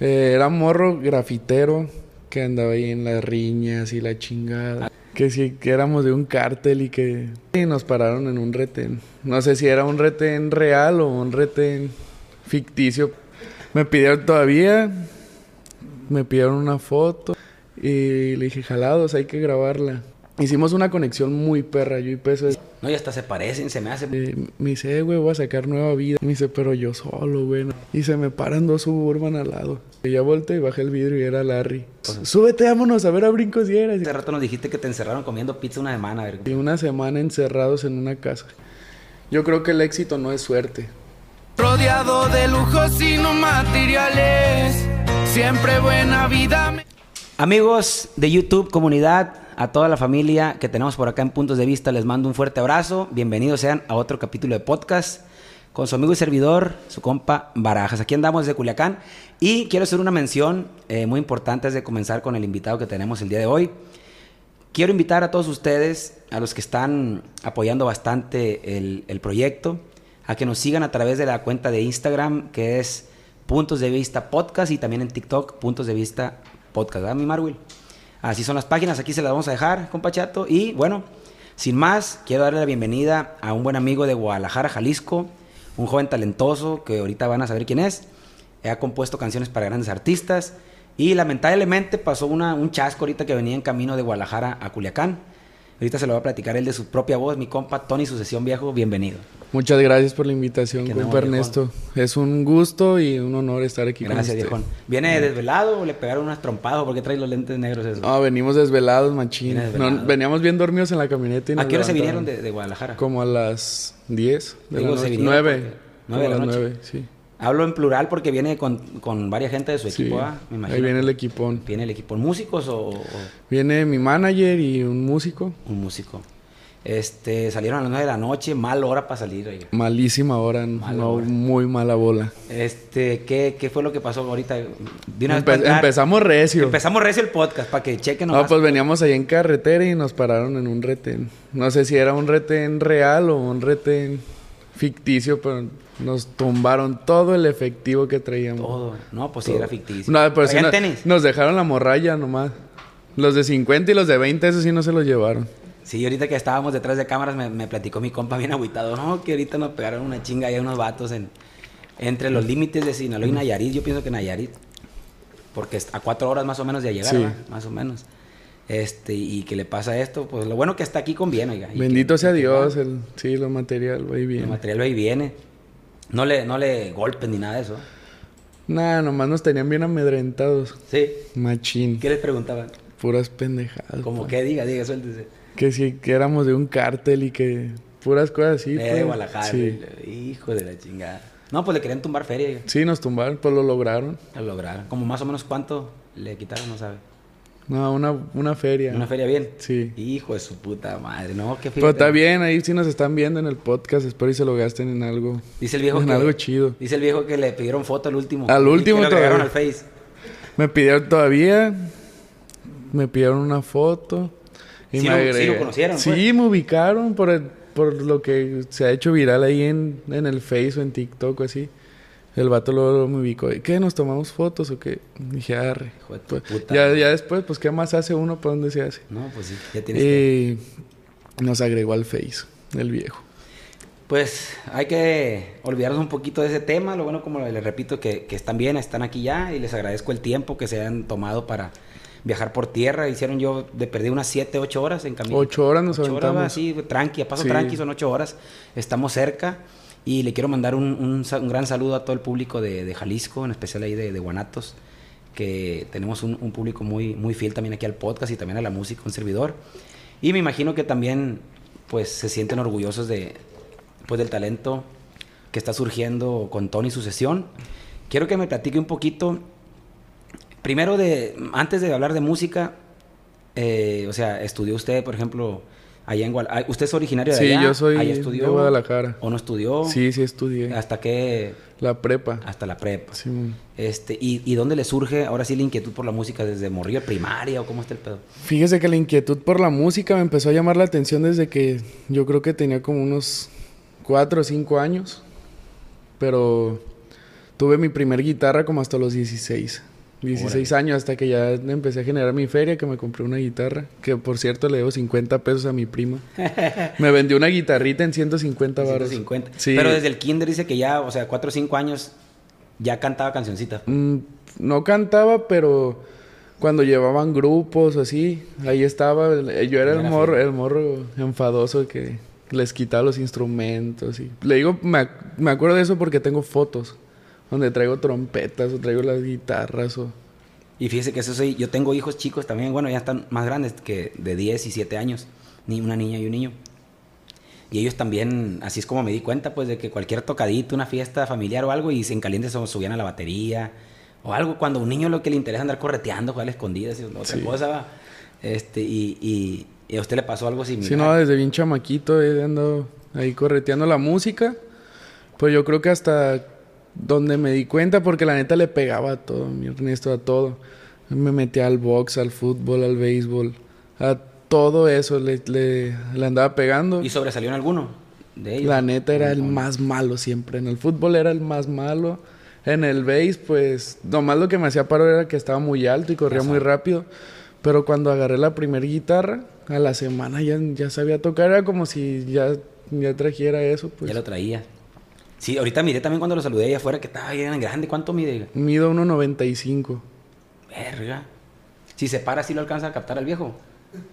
Eh, era morro grafitero que andaba ahí en las riñas y la chingada. Que sí, que éramos de un cártel y que y nos pararon en un retén. No sé si era un retén real o un retén ficticio. Me pidieron todavía, me pidieron una foto y le dije, jalados, hay que grabarla. Hicimos una conexión muy perra, yo y Peso. No, y hasta se parecen, se me hace. Eh, me dice, eh, güey, voy a sacar nueva vida. Me dice, pero yo solo, güey. Y se me paran dos suburban al lado. Y ya volteé y bajé el vidrio y era Larry. Súbete, vámonos a ver a Brincos y Hace rato nos dijiste que te encerraron comiendo pizza una semana, a ver. Y una semana encerrados en una casa. Yo creo que el éxito no es suerte. Rodeado de lujos y no materiales. Siempre buena vida. Amigos de YouTube, comunidad, a toda la familia que tenemos por acá en Puntos de Vista, les mando un fuerte abrazo. Bienvenidos sean a otro capítulo de podcast con su amigo y servidor, su compa Barajas. Aquí andamos desde Culiacán y quiero hacer una mención eh, muy importante antes de comenzar con el invitado que tenemos el día de hoy. Quiero invitar a todos ustedes, a los que están apoyando bastante el, el proyecto, a que nos sigan a través de la cuenta de Instagram que es Puntos de Vista Podcast y también en TikTok Puntos de Vista Podcast, ¿verdad, mi Marwil? Así son las páginas, aquí se las vamos a dejar, compa Chato. Y bueno, sin más, quiero darle la bienvenida a un buen amigo de Guadalajara, Jalisco, un joven talentoso que ahorita van a saber quién es. Ha compuesto canciones para grandes artistas y lamentablemente pasó una, un chasco ahorita que venía en camino de Guadalajara a Culiacán. Ahorita se lo va a platicar él de su propia voz, mi compa Tony Sucesión Viejo, bienvenido. Muchas gracias por la invitación, compa Ernesto. Es un gusto y un honor estar aquí gracias, con usted. Viejón. ¿Viene desvelado o le pegaron unas trompadas? ¿Por qué trae los lentes negros eso? No, venimos desvelados, machín. veníamos bien dormidos en la camioneta. Y ¿A qué hora se vinieron de, Guadalajara? Como a las 10 de la noche. 9. 9 de la noche. 9, sí. Hablo en plural porque viene con, con varias gente de su equipo, ¿ah? Me imagino. Ahí viene el equipón. ¿Viene el equipo? ¿Músicos o, Viene mi manager y un músico. Un músico. Este, salieron a las 9 de la noche, mal hora para salir. Oiga. Malísima hora, no, muy mala bola. Este, ¿qué, ¿qué, fue lo que pasó ahorita? De una empezamos recio. Empezamos recio el podcast para que chequen. No, pues veníamos ahí en carretera y nos pararon en un retén. No sé si era un retén real o un retén ficticio, pero nos tumbaron todo el efectivo que traíamos. Todo. No, pues sí era ficticio. No, pero sí nos dejaron la morralla nomás. Los de 50 y los de 20, eso sí no se los llevaron. Sí, ahorita que estábamos detrás de cámaras me, platicó mi compa bien agüitado. No, que ahorita nos pegaron una chinga ahí unos vatos en, entre los límites de Sinaloa y Nayarit. Yo pienso que Nayarit. Porque a cuatro horas más o menos de llegar, más o menos. Este, y que le pasa esto, pues lo bueno que está aquí con bien, oiga. Bendito sea Dios, el, sí, lo material va y viene. Lo material va y viene. No le, no le golpen ni nada de eso. Nada, nomás nos tenían bien amedrentados. Sí. Machín. ¿Qué les preguntaban? Puras pendejadas. Como que diga, diga, suéltese. Que sí, que éramos de un cártel y que puras cosas así. Eh, de pues. Guadalajara. Sí. Hijo de la chingada. No, pues le querían tumbar feria. Sí, nos tumbaron, pues lo lograron. Lo lograron. Como más o menos cuánto le quitaron, no sabe. No, una, una feria. ¿Una feria bien? Sí. Hijo de su puta madre, ¿no? ¿Qué Pero está bien, ahí sí nos están viendo en el podcast. Espero y se lo gasten en algo. Dice el viejo en algo chido. Dice el viejo que le pidieron foto al último. Al último que todavía. al Face. Me pidieron todavía. Me pidieron una foto. Y sí, me lo, sí lo conocieron. Sí, pues. me ubicaron por, por lo que se ha hecho viral ahí en, en el Face o en TikTok o así. El vato luego me ubicó. ¿Qué? ¿Nos tomamos fotos o qué? Dije, arre. Pues, ya, ya después, pues, ¿qué más hace uno? ¿Para dónde se hace? No, pues sí, ya tienes Y nos agregó al Face, el viejo. Pues hay que olvidarnos un poquito de ese tema. Lo bueno, como les repito, que, que están bien, están aquí ya y les agradezco el tiempo que se han tomado para viajar por tierra. Hicieron yo de perdí unas 7, 8 horas en camino. 8 horas nos ocho aventamos. sí, tranqui, a paso tranqui, son 8 horas. Estamos cerca. Y le quiero mandar un, un, gran saludo a todo el público de, de Jalisco, en especial ahí de, de Guanatos, que tenemos un, un, público muy, muy fiel también aquí al podcast y también a la música, un servidor. Y me imagino que también pues se sienten orgullosos de, pues, del talento que está surgiendo con Tony y su sesión. Quiero que me platique un poquito, primero de, antes de hablar de música, eh, o sea, estudió usted, por ejemplo, Allá en Guadalajara. ¿Usted es originario de allá? Sí, yo soy de Guadalajara. ¿O no estudió? Sí, sí estudié. ¿Hasta qué? La prepa. Hasta la prepa. Sí. Este, ¿y, ¿Y dónde le surge ahora sí la inquietud por la música? ¿Desde morrillo primaria o cómo está el pedo? Fíjese que la inquietud por la música me empezó a llamar la atención desde que yo creo que tenía como unos cuatro o cinco años. Pero Tuve mi primer guitarra como hasta los 16. 16 años hasta que ya empecé a generar mi feria, que me compré una guitarra, que por cierto le debo 50 pesos a mi prima. me vendió una guitarrita en 150 baros. 150. Sí. Pero desde el kinder dice que ya, o sea, 4 o 5 años ya cantaba cancioncitas. Mm, no cantaba, pero cuando llevaban grupos así, ahí estaba. Yo era el morro, el morro enfadoso que les quitaba los instrumentos. Y... Le digo, me, me acuerdo de eso porque tengo fotos donde traigo trompetas o traigo las guitarras o... Y fíjese que eso soy, yo tengo hijos chicos también, bueno, ya están más grandes que de 10 y 7 años, ni una niña y un niño. Y ellos también, así es como me di cuenta, pues, de que cualquier tocadito, una fiesta familiar o algo, y en caliente se subían a la batería, o algo, cuando a un niño lo que le interesa andar correteando, jugar a escondidas, y otra cosa, este, y, y, y, a usted le pasó algo similar. Sí, no, desde bien chamaquito he andado ahí correteando la música, pues yo creo que hasta donde me di cuenta porque la neta le pegaba a todo, mi Ernesto, a todo. Me metía al box, al fútbol, al béisbol, a todo eso le, le, andaba pegando. ¿Y sobresalió en alguno de ellos? La neta era el más malo siempre. En el fútbol era el más malo. En el béis, pues, nomás lo que me hacía paro era que estaba muy alto y corría muy rápido. Pero cuando agarré la primera guitarra, a la semana ya, ya sabía tocar. Era como si ya, ya trajera eso, pues. Ya lo traía. Sí, ahorita miré también cuando lo saludé allá afuera que estaba bien grande. ¿Cuánto mide? Mido 1.95. Verga. Si se para, ¿sí lo alcanza a captar al viejo?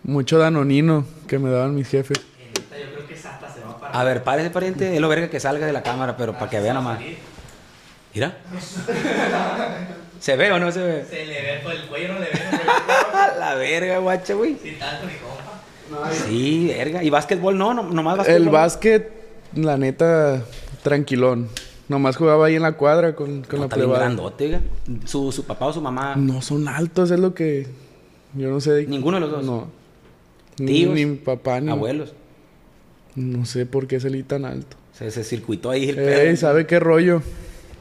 Mucho danonino que me daban mis jefes. Yo creo que se va a parar. A ver, párese, pariente. Es lo verga que salga de la cámara, pero para que vea nomás. Mira. ¿Se ve o no se ve? Se le ve por el cuello, no le ve. la verga, guacha, güey. Sin tanto mi compa. Sí, verga. ¿Y básquetbol no? no nomás básquetbol. El básquet, la neta, tranquilón. Nomás jugaba ahí en la cuadra con, con no, la plebada. grandote, ¿Su, ¿Su papá o su mamá? No son altos, es lo que... Yo no sé. ¿Ninguno de los dos? No. ¿Tíos? Ni, mi papá ni... ¿Abuelos? No sé por qué salí tan alto. Se, se circuitó ahí el Ey, ¿sabe qué rollo?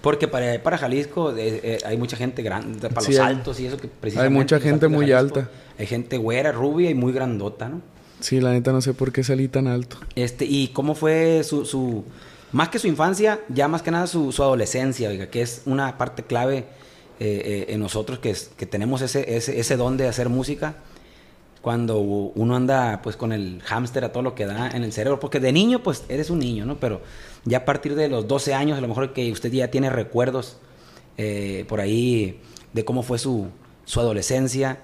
Porque para, para Jalisco eh, eh, hay mucha gente grande, para los altos y eso que precisamente... Hay mucha gente muy alta. Hay gente güera, rubia y muy grandota, ¿no? Sí, la neta no sé por qué salí tan alto. Este, ¿y cómo fue su, su más que su infancia, ya más que nada su, su adolescencia, oiga, que es una parte clave eh, eh, en nosotros que, que tenemos ese, ese, ese, don de hacer música. Cuando uno anda pues con el hámster a todo lo que da en el cerebro, porque de niño pues eres un niño, ¿no? Pero ya a partir de los 12 años, a lo mejor que usted ya tiene recuerdos eh, por ahí de cómo fue su, su adolescencia,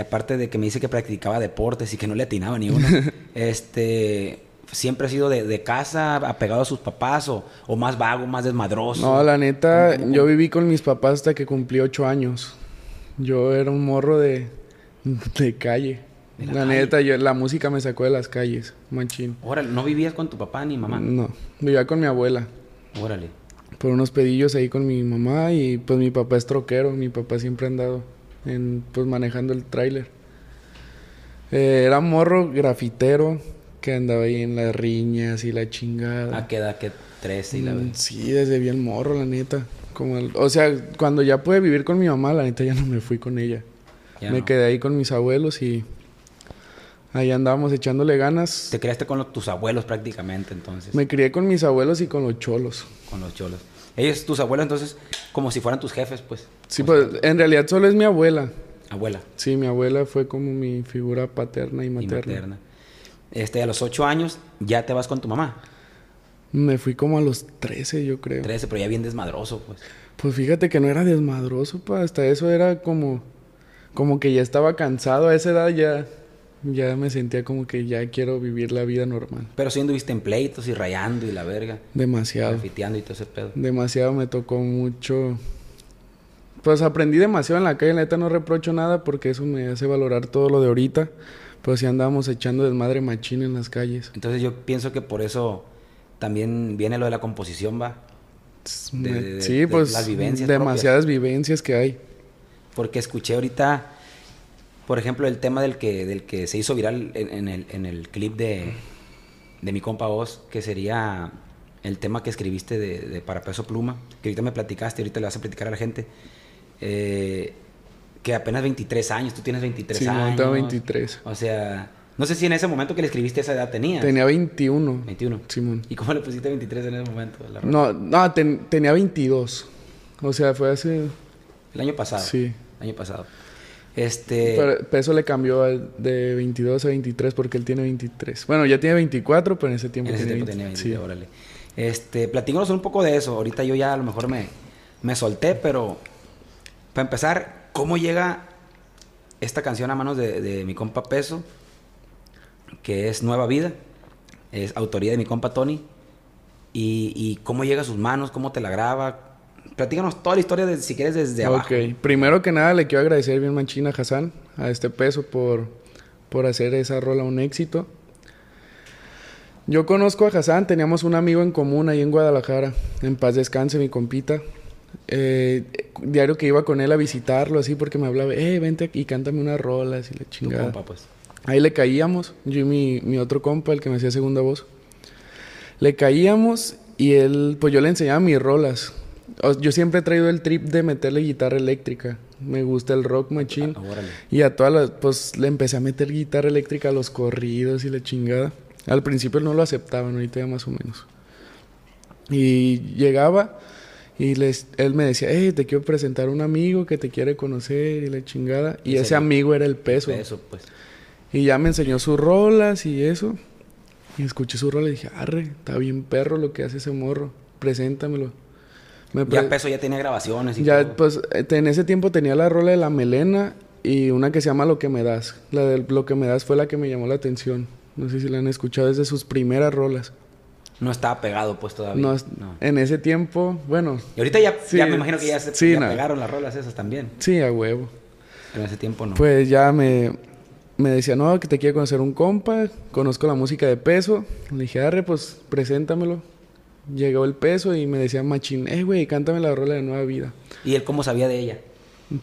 aparte de que me dice que practicaba deportes y que no le atinaba ni uno, este siempre ha sido de, casa, apegado a sus papás o, más vago, más desmadroso? No, la neta, yo viví con mis papás hasta que cumplí ocho años. Yo era un morro de, de calle. la, neta, yo, la música me sacó de las calles, machín. Órale, ¿no vivías con tu papá ni mamá? No, vivía con mi abuela. Órale. Por unos pedillos ahí con mi mamá y pues mi papá es troquero. Mi papá siempre ha andado en, pues manejando el tráiler. Eh, era morro grafitero, que andaba ahí en las riñas y la chingada. ¿A qué edad? ¿Qué? ¿13 y la mm, Sí, desde bien morro, la neta. Como o sea, cuando ya pude vivir con mi mamá, la neta ya no me fui con ella. me quedé ahí con mis abuelos y ahí andábamos echándole ganas. ¿Te criaste con tus abuelos prácticamente entonces? Me crié con mis abuelos y con los cholos. Con los cholos. Ellos, tus abuelos entonces, como si fueran tus jefes, pues. Sí, pues en realidad solo es mi abuela. Abuela. Sí, mi abuela fue como mi figura paterna y materna. Y materna. Este, a los 8 años ya te vas con tu mamá. Me fui como a los 13, yo creo. 13, pero ya bien desmadroso, pues. Pues fíjate que no era desmadroso, pa. Hasta eso era como... Como que ya estaba cansado. A esa edad ya... Ya me sentía como que ya quiero vivir la vida normal. Pero si anduviste en pleitos y rayando y la verga. Demasiado. Grafiteando y todo ese pedo. Demasiado me tocó mucho... Pues aprendí demasiado en la calle. La neta no reprocho nada porque eso me hace valorar todo lo de ahorita. Pues sí andábamos echando desmadre machín en las calles. Entonces yo pienso que por eso también viene lo de la composición, va. sí, pues las vivencias demasiadas vivencias que hay. Porque escuché ahorita, por ejemplo, el tema del que, del que se hizo viral en, el, en el clip de, de mi compa voz, que sería el tema que escribiste de, de Para Peso Pluma, que ahorita me platicaste, ahorita le vas a platicar a la gente. Eh, que apenas 23 años, tú tienes 23 sí, años. Sí, tengo 23. O sea, no sé si en ese momento que le escribiste esa edad tenías. Tenía 21. 21. Simón. ¿Y cómo le pusiste 23 en ese momento? no, no, tenía 22. O sea, fue hace... El año pasado. Sí. El año pasado. Este. Pero peso le cambió de 22 a 23 porque él tiene 23. Bueno, ya tiene 24, pero en ese tiempo en ese tenía tiempo 20. tenía 20, Sí. órale. Este, platícanos un poco de eso. Ahorita yo ya a lo mejor me, me solté, pero para empezar, ¿cómo llega esta canción a manos de, de mi compa Peso? Que es Nueva Vida. Es autoría de mi compa Tony. Y, y cómo llega a sus manos, cómo te la graba. Platícanos toda la historia, de, si quieres, desde abajo. Ok, primero que nada le quiero agradecer bien machina a Hassan, a este peso, por, por hacer esa rola un éxito. Yo conozco a Hassan, teníamos un amigo en común ahí en Guadalajara, en paz descanse mi compita. Eh, diario que iba con él a visitarlo así porque me hablaba, eh, vente aquí y cántame unas rolas y la Tu chingada. compa, pues. Ahí le caíamos, yo y mi, mi otro compa, el que me hacía segunda voz. Le caíamos y él, pues yo le enseñaba mis rolas. Yo siempre he traído el trip de meterle guitarra eléctrica. Me gusta el rock machine. Ah. Y a todas las, pues le empecé a meter guitarra eléctrica a los corridos y la chingada. Al principio no lo aceptaban, ahorita ya más o menos. Y llegaba y les, él me decía, hey, te quiero presentar a un amigo que te quiere conocer y la chingada. Y Ese ese amigo era el peso. Eso, pues. Y ya me enseñó sus rolas y eso. Y escuché su rola y dije, arre, está bien perro lo que hace ese morro. Preséntamelo. Me Ya pre- Peso ya tenía grabaciones y ya, todo. pues, eh, en ese tiempo tenía la rola de La Melena y una que se llama Lo que me das. La de Lo que me das fue la que me llamó la atención. No sé si la han escuchado, es de sus primeras rolas. No estaba pegado, pues, todavía. No, No. En ese tiempo, bueno, Y ahorita ya, Sí, ya me imagino que ya se sí, ya no. pegaron las rolas esas también. sí, a huevo. Pero en ese tiempo no. Pues ya me, me decía, no, que te quiere conocer un compa, conozco la música de peso. Le dije, arre, pues preséntamelo. Llegó el peso y me decía, machín, eh, güey, cántame la rola de Nueva Vida. ¿Y él cómo sabía de ella?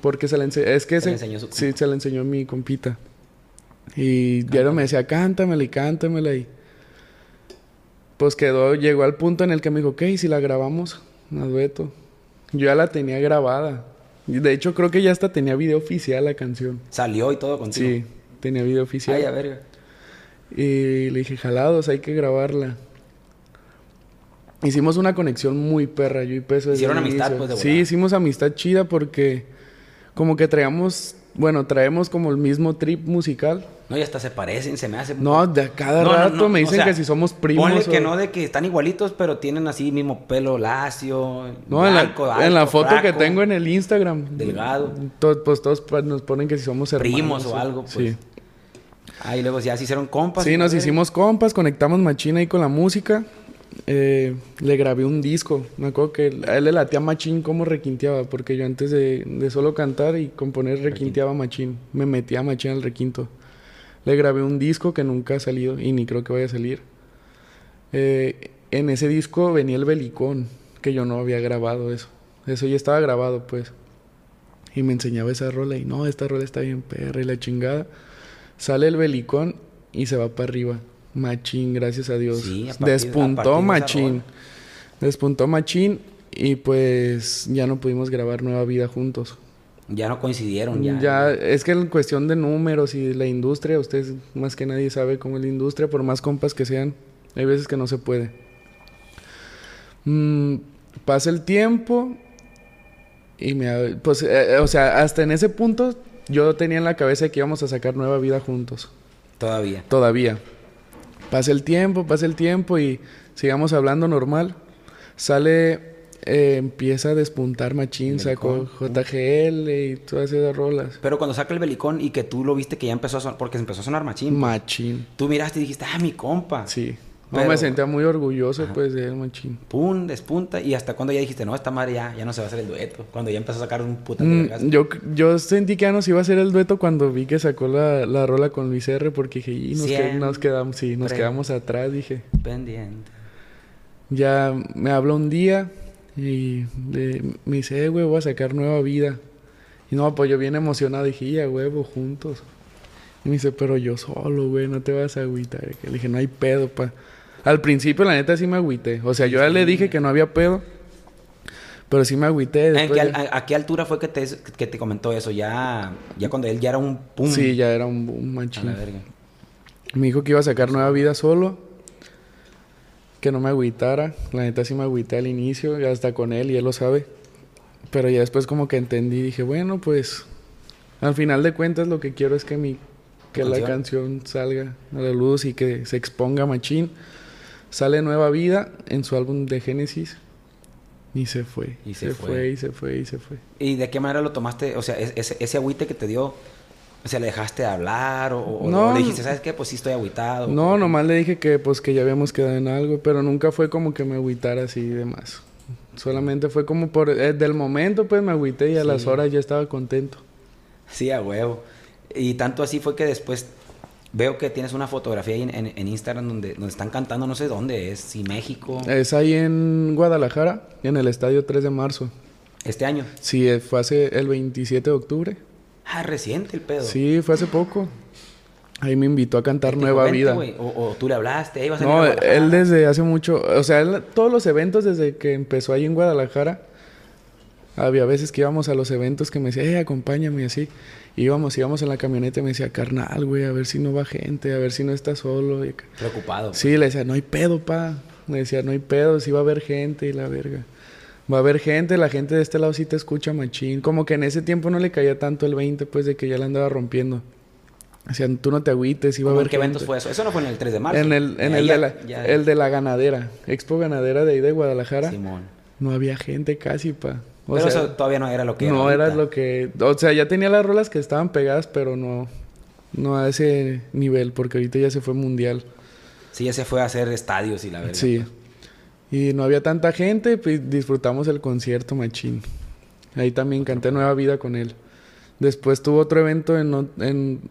Porque se la enseñó, es que Se se, la enseñó su sí, compa. se la enseñó mi compita. Y diario me decía, cántamela y cántamela y... Pues quedó, llegó al punto en el que me dijo, ok, si la grabamos, a dueto. Yo ya la tenía grabada. Y De hecho, creo que ya hasta tenía video oficial la canción. Salió y todo contigo. Sí, tenía video oficial. Ay, a verga. Y le dije, jalados, hay que grabarla. Hicimos una conexión muy perra, yo y Peso. Hicieron amistad, pues, de Sí, hicimos amistad chida porque como que traíamos, bueno, traemos como el mismo trip musical. No, y hasta se parecen, se me hace. No, de cada No, rato no, me o dicen sea, que si somos primos. Ponle que no de que están igualitos, pero tienen así mismo pelo lacio. No, en la, en foto que tengo en el Instagram. Delgado. to- pues todos nos ponen que si somos hermanos. Primos o algo, pues. Sí. Ah, y luego ya se hicieron compas. Sí, nos hicimos compas, conectamos machín ahí con la música. Eh, le grabé un disco. Me acuerdo que a él le latía machín cómo requinteaba, porque yo antes de, de solo cantar y componer requinteaba machín. Me metía machín al requinto. Le grabé un disco que nunca ha salido y ni creo que vaya a salir. Eh, en ese disco venía el belicón, que yo no había grabado eso. Eso ya estaba grabado, pues. Y me enseñaba esa rola y no, esta rola está bien perra y la chingada. Sale el belicón y se va para arriba. Machín, gracias a Dios. Sí, a partir- a Despuntó partir de esa machín. Despuntó machín y pues ya no pudimos grabar Nueva Vida juntos. Ya no coincidieron, ya. Ya, es que en cuestión de números y la industria, ustedes más que nadie sabe cómo es la industria, por más compas que sean, hay veces que no se puede. Mm, pasa el tiempo y me, pues, eh, o sea, hasta en ese punto yo tenía en la cabeza que íbamos a sacar nueva vida juntos, Todavía. todavía. Pasa el tiempo, pasa el tiempo y sigamos hablando normal. Sale, eh, empieza a despuntar Machín, sacó. JGL y todas esas rolas. Pero cuando saca el belicón y que tú lo viste que ya empezó a sonar, porque empezó a sonar machín. pues, Machín. Tú miraste y dijiste, ah, mi compa. Sí. No, me sentía muy orgulloso, pues, de él, machín. Pum, despunta. Y hasta cuando ya dijiste, no, esta madre ya, ya no se va a hacer el dueto. Cuando ya empezó a sacar un puta Mm, yo, yo sentí que ya nos iba a hacer el dueto cuando vi que sacó la, la rola con Luis R. Porque dije, y nos, quedamos, sí, nos quedamos atrás, dije. Pendiente. Ya me habló un día y de- me dice, eh, güey, voy a sacar nueva vida. Y no, pues yo bien emocionado dije, ya, huevo, juntos. Y me dice, pero yo solo, güey, no te vas a agüitar. Le dije, no hay pedo, pa. Al principio, la neta, sí me agüité. O sea, yo ya le dije que no había pedo. Pero sí me agüité. ¿En qué ya- a, a qué altura fue que te, que te comentó eso? Ya, ya cuando él ya era un pum. Sí, ya era un, un A machín. la verga. Me dijo que iba a sacar nueva vida solo. Que no me agüitara. La neta sí me agüité al inicio. Y hasta con él, y él lo sabe. Pero ya después como que entendí, dije, bueno, pues al final de cuentas lo que quiero es que mi que la canción salga a la luz y que se exponga machín. Sale Nueva Vida en su álbum de Génesis y se fue. Y se se fue. fue y se fue y se fue. ¿Y de qué manera lo tomaste? O sea, es- ese, ese agüite que te dio, o sea, ¿le dejaste de hablar? ¿O, o- No, le dijiste, ¿sabes qué? Pues sí estoy agüitado. No, o- nomás le dije que pues que ya habíamos quedado en algo, pero nunca fue como que me agüitara así y demás. Solamente fue como por eh, del momento pues me agüité y a las horas ya estaba contento. Sí, a huevo. Y tanto así fue que después veo que tienes una fotografía ahí en, en- en Instagram donde, donde están cantando, no sé dónde es, si México, Es ahí en Guadalajara, en el estadio 3 de marzo. este año. Sí, eh, fue hace el 27 de octubre. Ah, reciente el pedo. Sí, fue hace poco. Ahí me invitó a cantar Te dijo, Nueva "Vente, Vida. güey", O, o tú le hablaste, "Ey, vas a No, a Guadalajara". él desde hace mucho, o sea, él, todos los eventos desde que empezó ahí en Guadalajara, había veces que íbamos a los eventos que me decía, eh, acompáñame y así. Íbamos, íbamos en la camioneta y me decía, carnal, güey, a ver si no va gente, a ver si no está solo. Y. Preocupado. Sí, le decía, no hay pedo, pa. Me decía, no hay pedo, sí va a haber gente y la verga. Va a haber gente, la gente de este lado sí te escucha machín. Como que en ese tiempo no le caía tanto el 20, pues, de que ya la andaba rompiendo. O sea, tú no te agüites, iba a ¿Cómo haber en qué eventos gente. fue eso? Eso no fue en el 3 de marzo. En el, en el, ya- de la, ya- el de la ganadera, Expo Ganadera de ahí de Guadalajara. Simón. No había gente casi, pa. O Pero sea, eso todavía no era lo que no era lo que... O sea, ya tenía las rolas que estaban pegadas, pero no, no a ese nivel, porque ahorita ya se fue mundial. Sí, ya se fue a hacer estadios y la verdad. Sí. Y no había tanta gente, pues disfrutamos el concierto, machín. Ahí también canté Nueva Vida con él. Después tuvo otro evento en, en...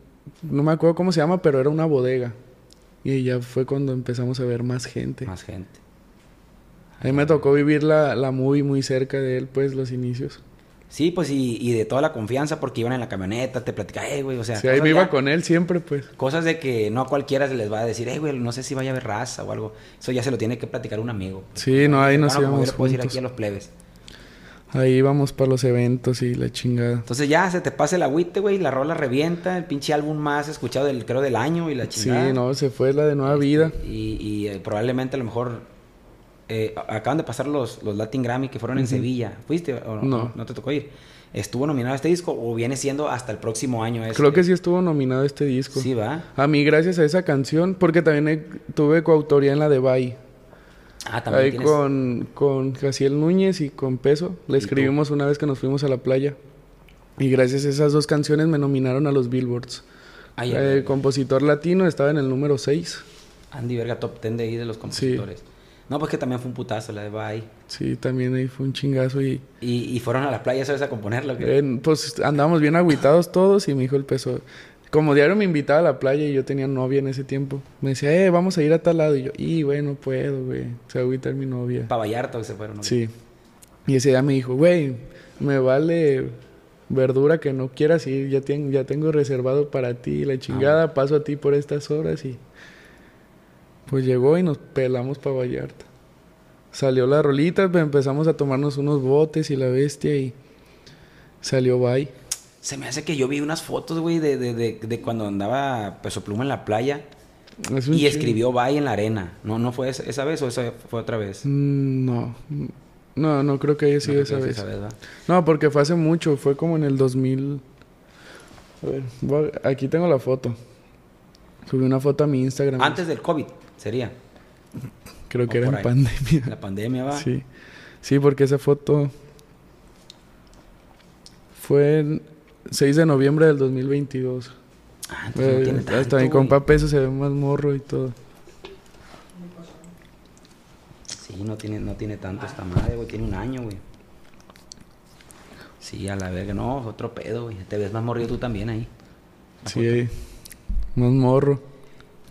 No me acuerdo cómo se llama, pero era una bodega. Y ya fue cuando empezamos a ver más gente. Más gente. A mí me tocó vivir la, la movie muy cerca de él, pues, los inicios. Sí, pues y, y de toda la confianza porque iban en la camioneta, te platicaba, eh, güey, o sea, Sí, ahí me iba ya- con él siempre, pues. cosas de que no a cualquiera se les va a decir, eh, güey, no sé si vaya a haber raza o algo. Eso ya se lo tiene que platicar un amigo. Sí, no, ahí nos Bueno, íbamos aquí a los plebes. Ahí íbamos para los eventos y la chingada. Entonces ya se te pasa el agüite, güey, la rola revienta, el pinche álbum más escuchado del, creo, del año y la Sí, chingada. no, se fue la de Nueva Este, Vida. Y, y, eh, probablemente a lo mejor eh, acaban de pasar los, los Latin Grammy que fueron en Sevilla. ¿Fuiste o no, No. no te tocó ir? ¿Estuvo nominado a este disco o viene siendo hasta el próximo año? Ese? Creo que sí estuvo nominado este disco. Sí, va. A mí, gracias a esa canción, porque también he- tuve coautoría en la de Bay. Ah, también Ahí tienes... con, con Jaciel Núñez y con Peso. Le escribimos una vez que nos fuimos a la playa. Y gracias a esas dos canciones me nominaron a los Billboards. Ay, Eh, ay, ay. compositor latino estaba en el número 6. Andy Verga, top 10 de ahí de los compositores. No, pues que también fue un putazo la de Bye. Sí, también ahí fue un chingazo y... Y, y fueron a la playa, ¿sabes? A componerlo. eh, pues andábamos bien agüitados todos y mi hijo el peso. Como diario me invitaba a la playa y yo tenía novia en ese tiempo. Me decía, eh, vamos a ir a tal lado. Y yo, y güey, no puedo, güey. Se agüita mi novia. Pa' Vallarta que se fueron. ¿no? Sí. Y ese día me dijo, güey, me vale verdura que no quieras ir. Ya, ten- ya tengo reservado para ti la chingada. Paso a ti por estas horas y... Pues llegó y nos pelamos para Vallarta. Salió la rolita, pues, empezamos a tomarnos unos botes y la bestia y... Salió bye. Se me hace que yo vi unas fotos, güey, de, de, de, de cuando andaba Peso Pluma en la playa Es y escribió Bye en la arena. ¿No, no fue esa, esa vez o esa fue otra vez? Mm, No, no, no creo que haya sido No, esa vez. ¿va? No, porque fue hace mucho, fue como en el 2000. A ver, aquí tengo la foto. Subí una foto a mi Instagram. Antes del COVID, sería. Creo que era en ahí. pandemia. La pandemia, va. Sí. Sí, porque esa foto fue el 6 de noviembre del 2022. Ah, entonces no Eh, tiene hasta tanto, mi güey. compa Peso se ve más morro y todo. Sí, no tiene, no tiene tanto esta madre, güey. Tiene un año, güey. Sí, a la verga. No, otro pedo, güey. Te ves más morrido tú también ahí. Sí, más morro.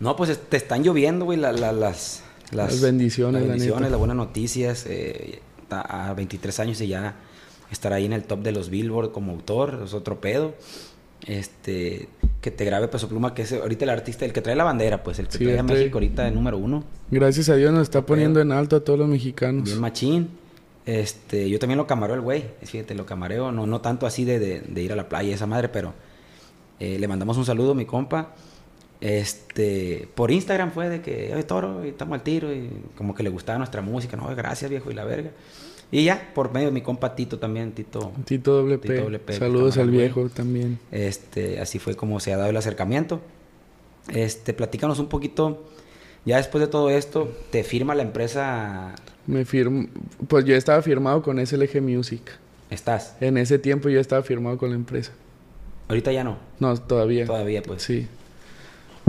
No, pues es- te están lloviendo, güey, la- la- las, Las bendiciones, las la bendiciones, las buenas noticias. eh, a 23 años y ya estar ahí en el top de los Billboard como autor, es otro pedo. Este, que te grabe Peso Pluma, que es ahorita el artista, el que trae la bandera, pues, el que Sí, trae a este- México ahorita de número uno. Gracias a Dios nos está poniendo en alto a todos los mexicanos. Bien machín. Este, yo también lo camareo el güey. Fíjate, lo camareo. No, no tanto así de, de- de ir a la playa, esa madre, pero eh, le mandamos un saludo a mi compa. Este, por Instagram fue de que, oye, toro, y estamos al tiro, y como que le gustaba nuestra música. No, gracias, viejo, y la verga. Y ya, por medio de mi compa Tito también, Tito. Tito doble P. Tito Saludos al güey. viejo también. Este, así fue como se ha dado el acercamiento. Este, platícanos un poquito. Ya después de todo esto, te firma la empresa. Me firm... Pues yo estaba firmado con SLG Music. Estás. En ese tiempo yo estaba firmado con la empresa. Ahorita ya no. No, todavía. Todavía, pues. Sí.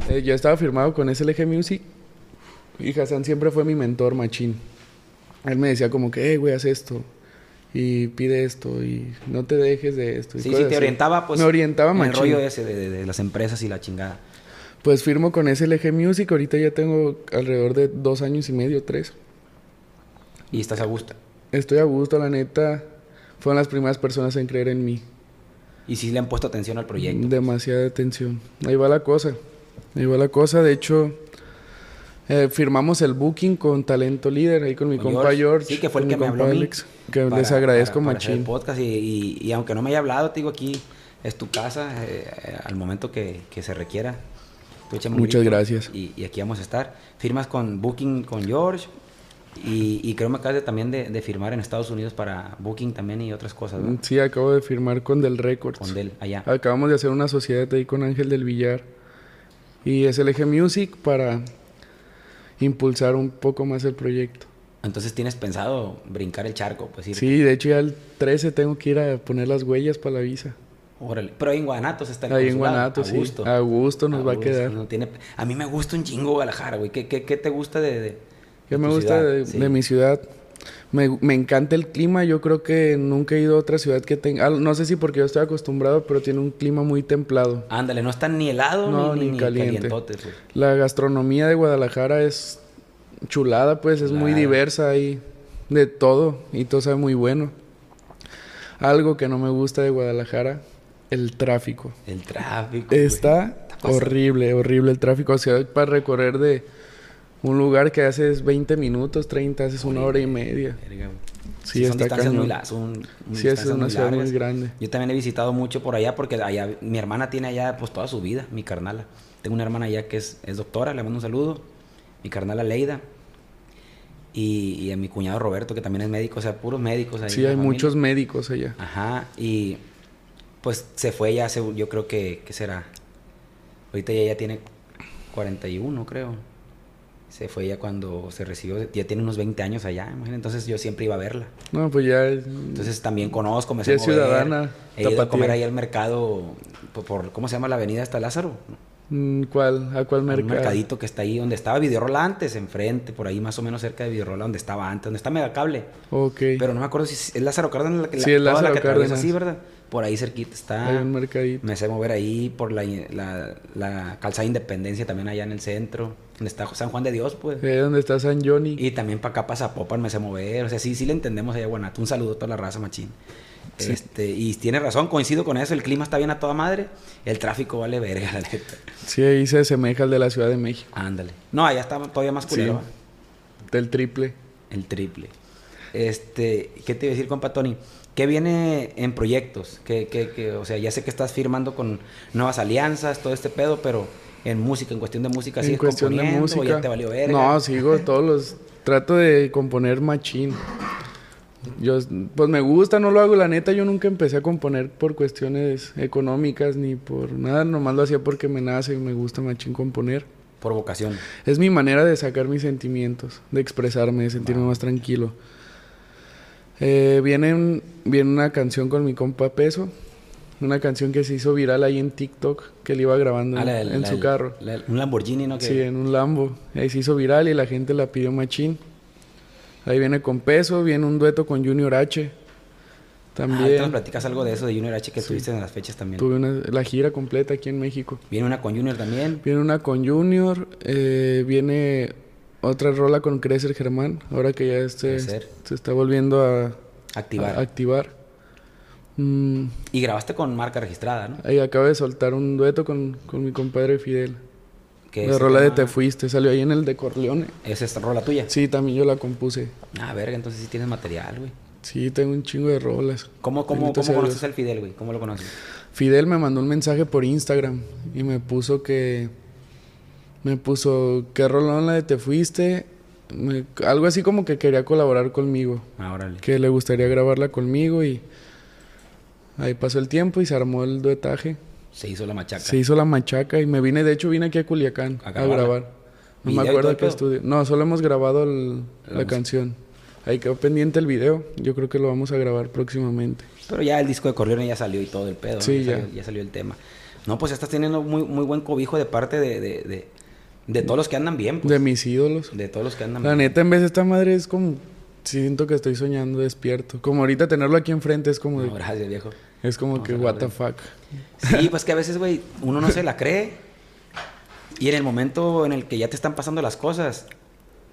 Eh, yo estaba firmado con SLG Music y Hassan siempre fue mi mentor machín. Él me decía como que, eh, güey, haz esto y pide esto y no te dejes de esto. y Sí, sí, te orientaba, pues. Me orientaba en el rollo ese de, de- de las empresas y la chingada. Pues firmo con SLG Music, ahorita ya tengo alrededor de dos años y medio, tres. Y estás a gusto. Estoy a gusto, la neta. Fueron las primeras personas en creer en mí. Y sí le han puesto atención al proyecto. Demasiada atención. Ahí va la cosa. Va la cosa. De hecho, eh, firmamos el booking con Talento Líder, ahí con mi Con compa George. Sí, que fue el que me habló a mí. Alex, que para- les agradezco para- para el podcast y, y- y aunque no me haya hablado, te digo aquí, es tu casa, eh, al momento que, que se requiera. tú Muchas grito gracias. Y, y aquí vamos a estar. Firmas con Booking con George. Y, creo me acabas de, también de, de firmar en Estados Unidos para Booking también y otras cosas. Sí, acabo de firmar con Del Records. Con Del, allá. Acabamos de hacer una sociedad ahí con Ángel del Villar y SLG Music para impulsar un poco más el proyecto. Entonces tienes pensado brincar el charco, pues ir. Sí, de hecho ya el 13 tengo que ir a poner las huellas para la visa. Órale. Pero ahí en Guanatos está el Ahí en Guanatos, a sí. gusto. A gusto nos A va a quedar. no tiene- A mí me gusta un chingo Guadalajara, güey. ¿Qué, qué, qué te gusta de, de, ¿Qué de me gusta ciudad? de, Sí. de mi ciudad? Me, me encanta el clima. Yo creo que nunca he ido a otra ciudad que tenga... ah, No sé si porque yo estoy acostumbrado, pero tiene un clima muy templado. Ándale, no está ni helado No, ni, ni caliente. pues. La gastronomía de Guadalajara es chulada, pues es muy diversa y de todo. Y todo sabe muy bueno. Algo que no me gusta de Guadalajara, el tráfico. El tráfico. Está horrible, horrible el tráfico. O sea, para recorrer de un lugar que haces 20 minutos, 30, haces una hora y media. Verga. Sí, son está distancias cañón. muy largas. Son, Sí, es una ciudad muy grande. Yo también he visitado mucho por allá porque allá mi hermana tiene allá pues toda su vida, mi carnala. Tengo una hermana allá que es, es doctora, le mando un saludo. Mi carnala Leida. Y, y a mi cuñado Roberto, que también es médico, o sea, puros médicos ahí. Sí, hay muchos médicos allá. Ajá, y pues se fue ya, hace- yo creo que, ¿qué será? Ahorita ya, ya tiene 41, creo. Se fue ya cuando se recibió, ya tiene unos 20 años allá, imagínate. Entonces yo siempre iba a verla. No, pues ya es- Entonces también conozco, me sé mover. ciudadana, He ido a comer ahí al mercado, por, por- ¿cómo se llama la avenida hasta Lázaro? Mm, ¿Cuál? ¿A cuál Un mercado? mercadito que está ahí, donde estaba Videorola antes, enfrente, por ahí más o menos cerca de Videorola, donde estaba antes, donde está Megacable. Ok. Pero no me acuerdo si es Lázaro Cárdenas la que, la, Sí, es toda la Lázaro que Cárdenas. así, ¿verdad? Por ahí cerquita está. Hay un mercadito. Me sé mover ahí por la, la, la calzada Independencia, también allá en el centro, donde está San Juan de Dios, pues. Donde está San Johnny. Y también para acá, para Zapopan, me sé mover. O sea, sí, sí le entendemos allá a Guanato. Un saludo a toda la raza, machín. Sí. Este, y tiene razón, coincido con eso. El clima está bien a toda madre. El tráfico vale verga, la neta. Sí, ahí se asemeja al de la Ciudad de México. Ándale. No, allá está todavía más culero. ¿va? Del triple. El triple. Este, ¿qué te iba a decir, compa Tony? ¿Qué viene en proyectos? ¿Qué, qué, qué? o sea, ya sé que estás firmando con nuevas alianzas, todo este pedo, pero en música, en cuestión de música, En ¿sigues cuestión de componiendo o música. ya te valió verga? No, sigo todos los. Trato de componer machín. Yo, pues me gusta, no lo hago. La neta, yo nunca empecé a componer por cuestiones económicas ni por nada. Nomás lo hacía porque me nace y me gusta machín componer. Por vocación. Es mi manera de sacar mis sentimientos, de expresarme, de sentirme más tranquilo. Eh, viene, un- viene una canción con mi compa Peso. Una canción que se hizo viral ahí en TikTok, que él iba grabando Ah, en, la del- en la su carro. un Lamborghini, ¿no? Que- Sí, en un Lambo. Ahí se hizo viral y la gente la pidió machín. Ahí viene con Peso, viene un dueto con Junior H. Ah, ahorita nos También platicas algo de eso de Junior H que estuviste en las fechas también. tuve una- la gira completa aquí en México. Viene una con Junior también. Viene una con Junior, eh, viene otra rola con Crecer Germán, ahora que ya este, Crecer. se está volviendo a Activar. a- activar. Mm, Y grabaste con marca registrada, ¿no? ahí acabo de soltar un dueto con, con mi compadre Fidel. Que la rola de Te Fuiste, salió ahí en el de Corleone. Es esta rola tuya. Sí, también yo la compuse. Ah, verga, entonces sí tienes material, güey. Sí, tengo un chingo de rolas. ¿Cómo, cómo, cómo conoces al Fidel, güey? ¿Cómo lo conoces? Fidel me mandó un mensaje por Instagram y me puso que. Me puso, ¿qué rolón la de Te Fuiste? me- algo así como que quería colaborar conmigo. Ah, órale. Que le gustaría grabarla conmigo y ahí pasó el tiempo y se armó el duetaje. Se hizo la machaca. Se hizo la machaca y me vine, de hecho vine aquí a Culiacán ¿A grabar. No ¿Video me acuerdo qué estudio. No, solo hemos grabado el- La canción. Ahí quedó pendiente el video. Yo creo que lo vamos a grabar próximamente. Pero ya el disco de Corleone ya salió y todo el pedo. ¿no? Sí, ya. ya. Salió, ya salió el tema. No, pues estás teniendo muy, muy buen cobijo de parte de, de, de, de todos los que andan bien. pues. De mis ídolos. De todos los que andan La bien. neta, en vez de esta madre es como... Siento que estoy soñando despierto. Como ahorita tenerlo aquí enfrente es como... de- gracias, viejo. es como Vamos que, what the fuck. Sí, pues que a veces, güey, uno no se la cree. Y en el momento en el que ya te están pasando las cosas,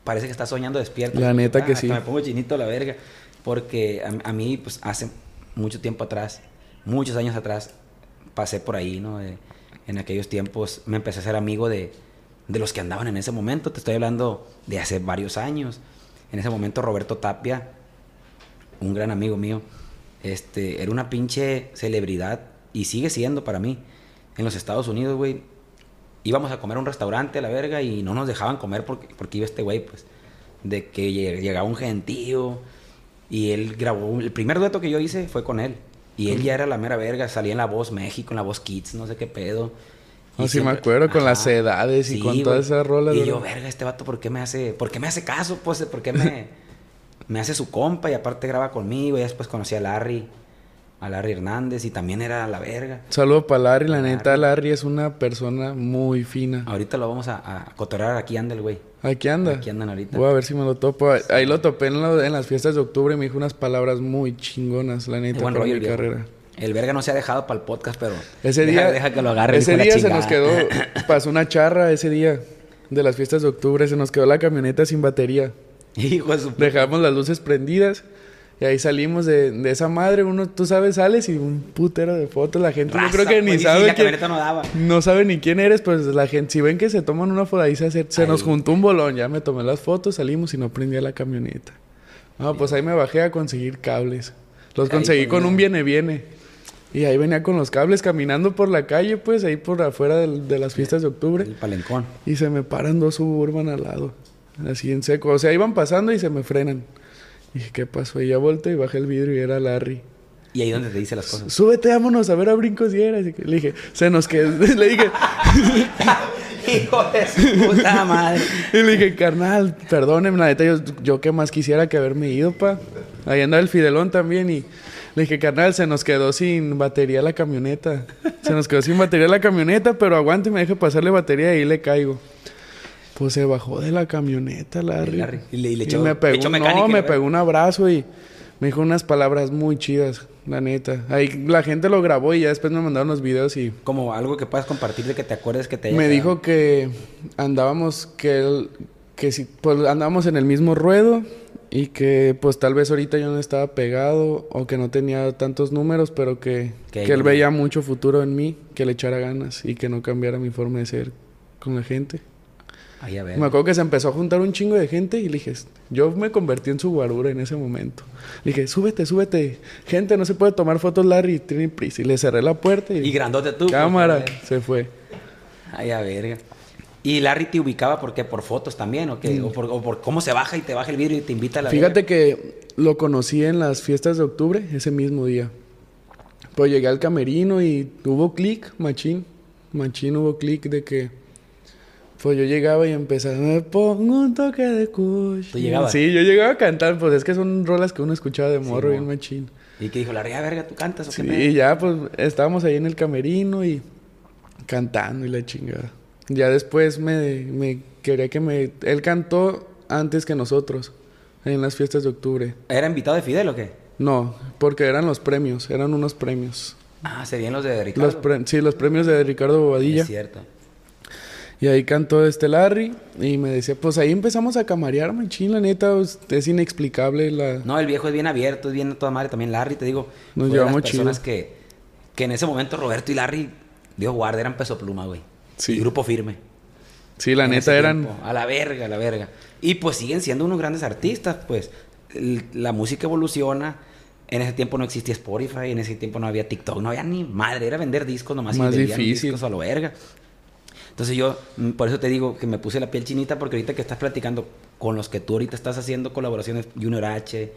parece que estás soñando despierto. La neta que Ah, sí. Me pongo chinito a la verga. Porque a, a mí, pues hace mucho tiempo atrás, muchos años atrás, pasé por ahí, ¿no? De- en aquellos tiempos me empecé a ser amigo de, de los que andaban en ese momento. Te estoy hablando de hace varios años. En ese momento, Roberto Tapia, un gran amigo mío, este, era una pinche celebridad y sigue siendo para mí. En los Estados Unidos, güey, íbamos a comer a un restaurante a la verga y no nos dejaban comer porque, porque iba este güey, pues, de que lleg- llegaba un gentío y él grabó, el primer dueto que yo hice fue con él. Y él ya era la mera verga, salía en La Voz México, en La Voz Kids, no sé qué pedo. Ah, Y sí me acuerdo, con las edades y con todas esas rolas, Y ¿verdad? yo, verga, este vato, ¿por qué me hace, por qué me hace caso? Pues, ¿por qué me, me hace su compa? Y aparte graba conmigo. Y después conocí a Larry, a Larry Hernández, y también era la verga. Saludo para Larry. La neta, Larry. Es una persona muy fina. Ahorita lo vamos a, a. Aquí anda el güey. Aquí anda. Aquí andan ahorita. Voy a ver si me lo topo. Ahí lo topé en, las fiestas de octubre y me dijo unas palabras muy chingonas, la neta, para mi viejo. carrera. El verga no se ha dejado para el podcast, pero. Ese deja, día, Deja que lo agarre. ese día se nos quedó, pasó una charra ese día de las fiestas de octubre, se nos quedó la camioneta sin batería. Hijo de su. Dejamos las luces prendidas y ahí salimos de, de esa madre. Uno, tú sabes, sales y un putero de fotos. La gente, yo creo que ni pues, la quién- camioneta no daba. No sabe ni quién eres, pues la gente, si ven que se toman una foto ahí se, hace- se nos juntó un bolón, ya me tomé las fotos, salimos y no prendía la camioneta. No, pues ahí me bajé a conseguir cables. Los Ahí conseguí con ponía. un viene viene. Y ahí venía con los cables caminando por la calle, pues ahí por afuera del- de las fiestas de octubre. El palencón. Y se me paran dos suburban al lado. Así en seco. O sea, iban pasando y se me frenan. dije, ¿qué pasó? Y ya volteé y bajé el vidrio y era Larry. Y ahí donde te dice las cosas. Súbete, vámonos a ver a brincos y era. Así que le dije, se nos quedó. Le dije, Hijo de su puta madre. y le dije, carnal, perdóneme, la neta, yo, yo qué más quisiera que haberme ido, pa. Ahí andaba el Fidelón también y le dije, carnal, se nos quedó sin batería la camioneta. Se nos quedó sin batería la camioneta, pero aguante, me deje pasarle batería y ahí le caigo. Pues se bajó de la camioneta, Larry. Larry. Y le- y le Y echó- me le pegó, echó mecánica, no, me pegó un abrazo y me dijo unas palabras muy chidas, la neta. Ahí la gente lo grabó y ya después me mandaron los videos y Como algo que puedas compartir de que te acuerdes que te haya me quedado. dijo que andábamos, que él, que si, pues andábamos en el mismo ruedo y que pues tal vez ahorita yo no estaba pegado o que no tenía tantos números, pero que, Que que él veía mucho futuro en mí, que le echara ganas y que no cambiara mi forma de ser con la gente. Ay, a ver. Me acuerdo que se empezó a juntar un chingo de gente y le dije, yo me convertí en su guarura en ese momento. Le dije, súbete, súbete. Gente, no se puede tomar fotos Larry, tiene prisa. Y le cerré la puerta y, Y grandote tú. cámara, pues, se fue. Ay, a verga. ¿Y Larry te ubicaba por qué? ¿Por fotos también? ¿O, qué? ¿O, por, o por cómo se baja y te baja el vidrio y te invita a la Mm. Fíjate que lo conocí en las fiestas de octubre, ese mismo día. Pues llegué al camerino y hubo clic, machín. Machín hubo clic de que... Pues yo llegaba y empezaba, me pongo un toque de kush. ¿Tú llegabas? Sí, yo llegaba a cantar, pues es que son rolas que uno escuchaba de morro mo. bien machín. Y que dijo, Larry, a verga, ¿tú cantas o qué Sí, pedo?" y ya pues estábamos ahí en el camerino y cantando y la chingada. Ya después me, me quería que me... Él cantó antes que nosotros, en las fiestas de octubre. ¿Era invitado de Fidel o qué? No, porque eran los premios, eran unos premios. Ah, serían los de Ricardo. Los pre- sí, los premios de Ricardo Bobadilla. Es cierto. Y ahí cantó este Larry y me decía, pues ahí empezamos a camarear, machín, la neta, pues, es inexplicable la... No, el viejo es bien abierto, es bien a toda madre. También Larry, te digo. Nos de llevamos las personas chido. que, que en ese momento Roberto y Larry, Dios guarde, eran peso pluma, güey. Sí. Grupo firme. Sí, la en neta eran... tiempo. A la verga, a la verga. Y pues siguen siendo unos grandes artistas, pues. La música evoluciona. En ese tiempo no existía Spotify, en ese tiempo no había TikTok, no había ni madre, era vender discos nomás Más y difícil. discos a lo verga. Entonces yo, mm, por eso te digo que me puse la piel chinita, porque ahorita que estás platicando con los que tú ahorita estás haciendo colaboraciones, Junior H,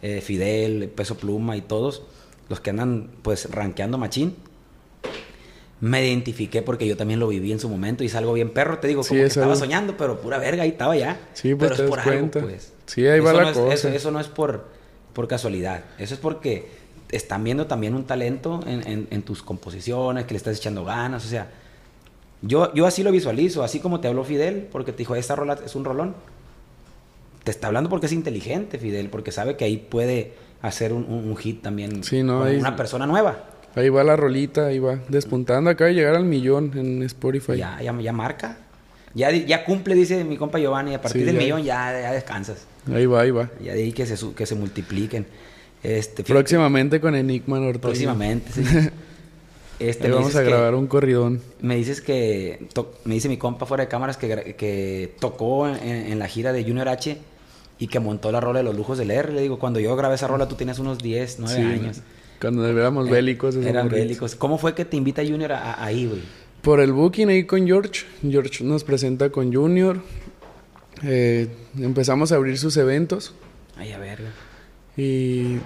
eh, Fidel, Peso Pluma y todos, los que andan pues rankeando machín, me identifiqué porque yo también lo viví en su momento y salgo bien perro, te digo, Sí, como que es estaba algo- soñando, pero pura verga, ahí estaba ya. Sí, pues pero te es das por algo, cuenta. pues. Sí, ahí va Eso la no es- cosa. eso- eso no es por, por casualidad, eso es porque están viendo también un talento en, en- en tus composiciones, que le estás echando ganas, o sea, yo, yo así lo visualizo, así como te habló Fidel, porque te dijo, esta rola es un rolón. Te está hablando porque es inteligente, Fidel, porque sabe que ahí puede hacer un, un- un hit también Sí, no, con ahí- una persona nueva. Ahí va la rolita, ahí va. Despuntando, acaba de llegar al millón en Spotify. Ya, ya, ya marca. Ya, ya cumple, dice mi compa Giovanni. A partir Sí, del ya. millón ya, ya descansas. Ahí va, ahí va. Ya de ahí que se, que se multipliquen. Este, Próximamente con Enigma Norte. próximamente, sí. Este, vamos a que- grabar un corridón. Me dices que, to- me dice mi compa fuera de cámaras que, que tocó en, en la gira de Junior H y que montó la rola de los lujos del R. Le digo, cuando yo grabé esa rola tú tenías unos 10, 9 Sí, años. Cuando éramos bélicos. esos Eran morritos. bélicos. ¿Cómo fue que te invita Junior a- a- ahí, güey? Por el booking ahí con George. George nos presenta con Junior. Eh, empezamos a abrir sus eventos. Ay, a verga. Y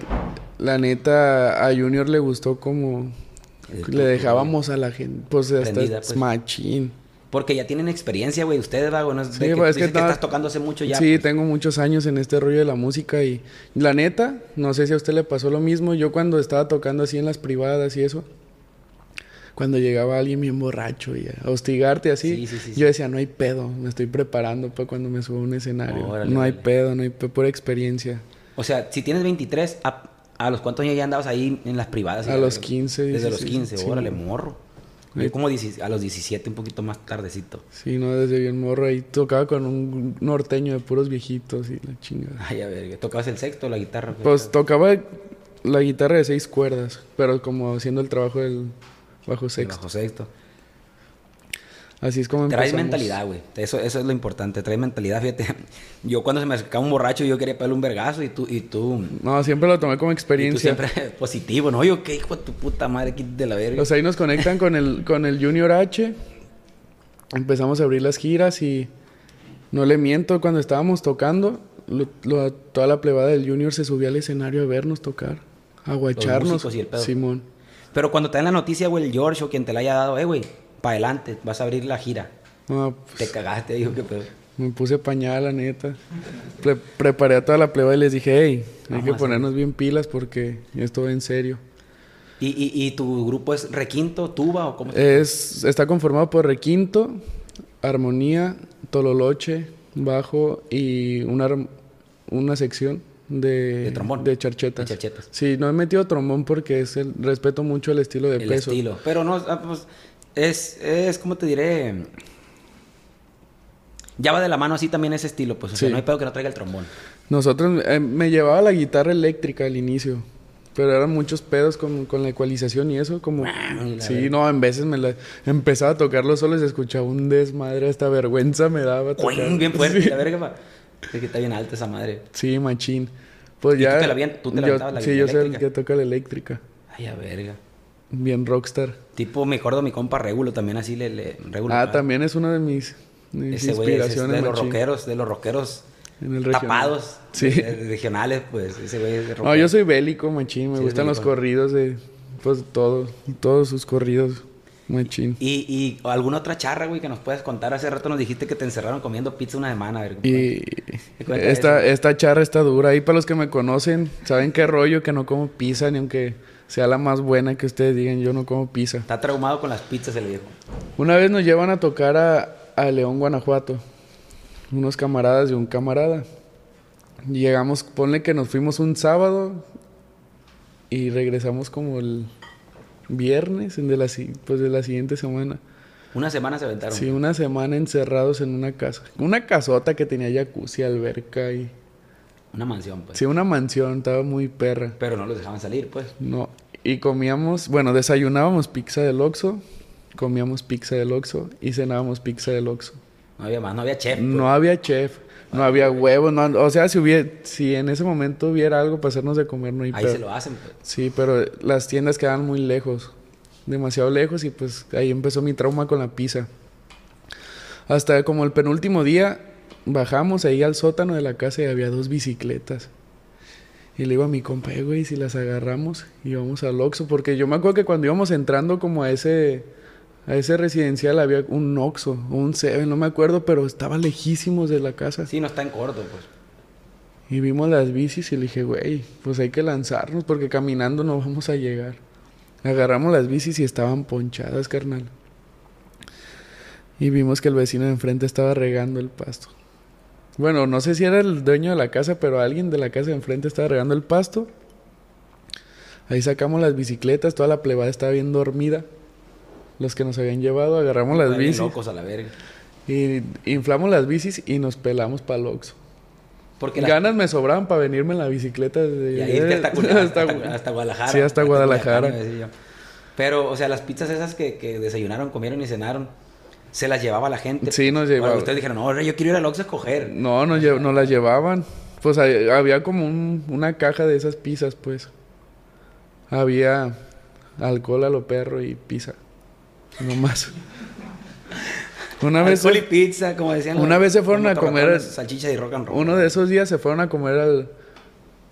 la neta, a Junior le gustó como El le dejábamos a la gente. Pues hasta Prendida, pues. machín. Porque ya tienen experiencia, güey. Ustedes, va, no es Sí, de que, pues, es que estás tocando hace mucho ya. sí, pues. tengo muchos años en este rollo de la música y la neta, no sé si a usted le pasó lo mismo. Yo cuando estaba tocando así en las privadas y eso, cuando llegaba alguien bien borracho y a hostigarte así, Sí, yo decía, no hay pedo, me estoy preparando para cuando me subo a un escenario. Órale, no hay pedo, no hay pe- pura experiencia. O sea, si tienes 23, ¿a, a los cuántos años ya andabas ahí en las privadas? A los verga? 15, Desde los 16, 15, sí. órale, morro. Yo como 16 a los 17, un poquito más tardecito. Sí, no, desde bien morro ahí tocaba con un norteño de puros viejitos y la chingada. Ay, a ver, ¿tocabas el sexto o la guitarra? Pues tocaba la guitarra de seis cuerdas, pero como haciendo el trabajo del bajo El sexto. bajo sexto. Así es como Traes empezamos. mentalidad, güey. Eso, eso es lo importante. Traes mentalidad, fíjate. Yo cuando se me acercaba un borracho, yo quería pegarle un vergazo y tú, y tú, No, siempre lo tomé como y tú experiencia. siempre positivo, ¿no? Yo, ¿qué hijo de tu puta madre? Quítate de la verga. O sea, ahí nos conectan con el, con el Junior H. Empezamos a abrir las giras y no le miento, cuando estábamos tocando, lo- lo- toda la plebada del Junior se subía al escenario a vernos tocar, a guacharnos. músicos y el pedo. Simón. Pero cuando te dan la noticia, güey, el George o quien te la haya dado, eh, güey, para adelante, vas a abrir la gira. No, Te pues, cagaste, dijo que pedo. me puse pañal, la neta. Pre- preparé a toda la plebada y les dije, hey, hay que ponernos bien pilas porque esto va en serio. ¿Y, y, y tu grupo es requinto, tuba o cómo se Es, está conformado por requinto, armonía, tololoche, bajo y una, una sección de, De trombón. de charchetas. De charchetas. Sí, no he metido trombón porque es el, respeto mucho el estilo de el peso. estilo? Pero no, ah, pues, es, es, ¿cómo te diré? Ya va de la mano así también ese estilo, pues, o sea, Sí. no hay pedo que no traiga el trombón. Nosotros, eh, me llevaba la guitarra eléctrica al inicio, pero eran muchos pedos con, con la ecualización y eso, como... la Sí, no, en veces me la, empezaba a tocarlo solo y se escuchaba un desmadre, hasta vergüenza me daba. Bien fuerte, Sí. la verga. Es que está bien alta esa madre. Sí, machín. Pues ¿Y tú ya. te la avien- tú te la yo- aventabas la Sí, yo soy el que toca la eléctrica. Ay, a verga. Bien rockstar. Tipo, me acuerdo mi compa Regulo también así le... le Regulo, Ah, también es una de mis, de mis Ese güey es- inspiraciones. de los rockeros, de los rockeros En el regional. tapados. Sí. Regionales, pues, ese güey es de No, yo soy bélico, machín. Me Sí, gustan los corridos de. Pues todo. Todos sus corridos. Machín. ¿Y, y alguna otra charra, güey, que nos puedas contar? Hace rato nos dijiste que te encerraron comiendo pizza una semana. A ver, Y. Esta, esta charra está dura. Ahí para los que me conocen, saben qué rollo que no como pizza, ni aunque sea la más buena que ustedes digan, yo no como pizza. Está traumado con las pizzas el viejo. Una vez nos llevan a tocar a, a León, Guanajuato. Unos camaradas y un camarada. Llegamos, ponle que nos fuimos un sábado y regresamos como el viernes de la, pues de la siguiente semana. Una semana se aventaron. Sí, una semana encerrados en una casa. Una casota que tenía jacuzzi, alberca y... Una mansión, pues. Sí, una mansión, estaba muy perra. Pero no los dejaban salir, pues. No, y comíamos, bueno, desayunábamos pizza del Oxxo, comíamos pizza del Oxxo y cenábamos pizza del Oxxo. No había más, no había chef. pues. No había chef, no había huevos, no, o sea, si hubiera, si en ese momento hubiera algo para hacernos de comer, no hay Ahí se lo hacen, pues. Sí, pero las tiendas quedaban muy lejos, demasiado lejos y pues ahí empezó mi trauma con la pizza. Hasta como el penúltimo día bajamos ahí al sótano de la casa y había dos bicicletas. Y le digo a mi compa, "Eh, güey, si las agarramos y vamos al Oxxo. Porque yo me acuerdo que cuando íbamos entrando como a ese, a ese residencial había un Oxxo, un Seven, no me acuerdo, pero estaba lejísimos de la casa. Sí, no está en corto, pues. Y vimos las bicis y le dije, güey, pues hay que lanzarnos porque caminando no vamos a llegar. Agarramos las bicis y estaban ponchadas, carnal. Y vimos que el vecino de enfrente estaba regando el pasto. Bueno, no sé si era el dueño de la casa, pero alguien de la casa de enfrente estaba regando el pasto. Ahí sacamos las bicicletas, toda la plebada estaba bien dormida. Los que nos habían llevado, agarramos las bicis locos a la verga. y inflamos las bicis y nos pelamos para el Oxxo. Porque la- Ganas me sobraban para venirme en la bicicleta desde Y irte hasta, hasta- hasta- hasta Guadalajara. Sí, hasta Guadalajara. Culiacán, iba a decir yo. Pero, o sea, las pizzas esas que, que desayunaron, comieron y cenaron, se las llevaba la gente. Sí, nos Bueno, llevaba. ustedes dijeron, no, yo quiero ir al Oxxo a coger. No, nos, lle- nos las llevaban. Pues había como un- una caja de esas pizzas, pues. Había alcohol a lo perro y pizza. No más. Una vez, Alcohol y pizza, como decían. una los- vez se fueron a comer- Salchicha y rock and roll. uno de esos días se fueron a comer al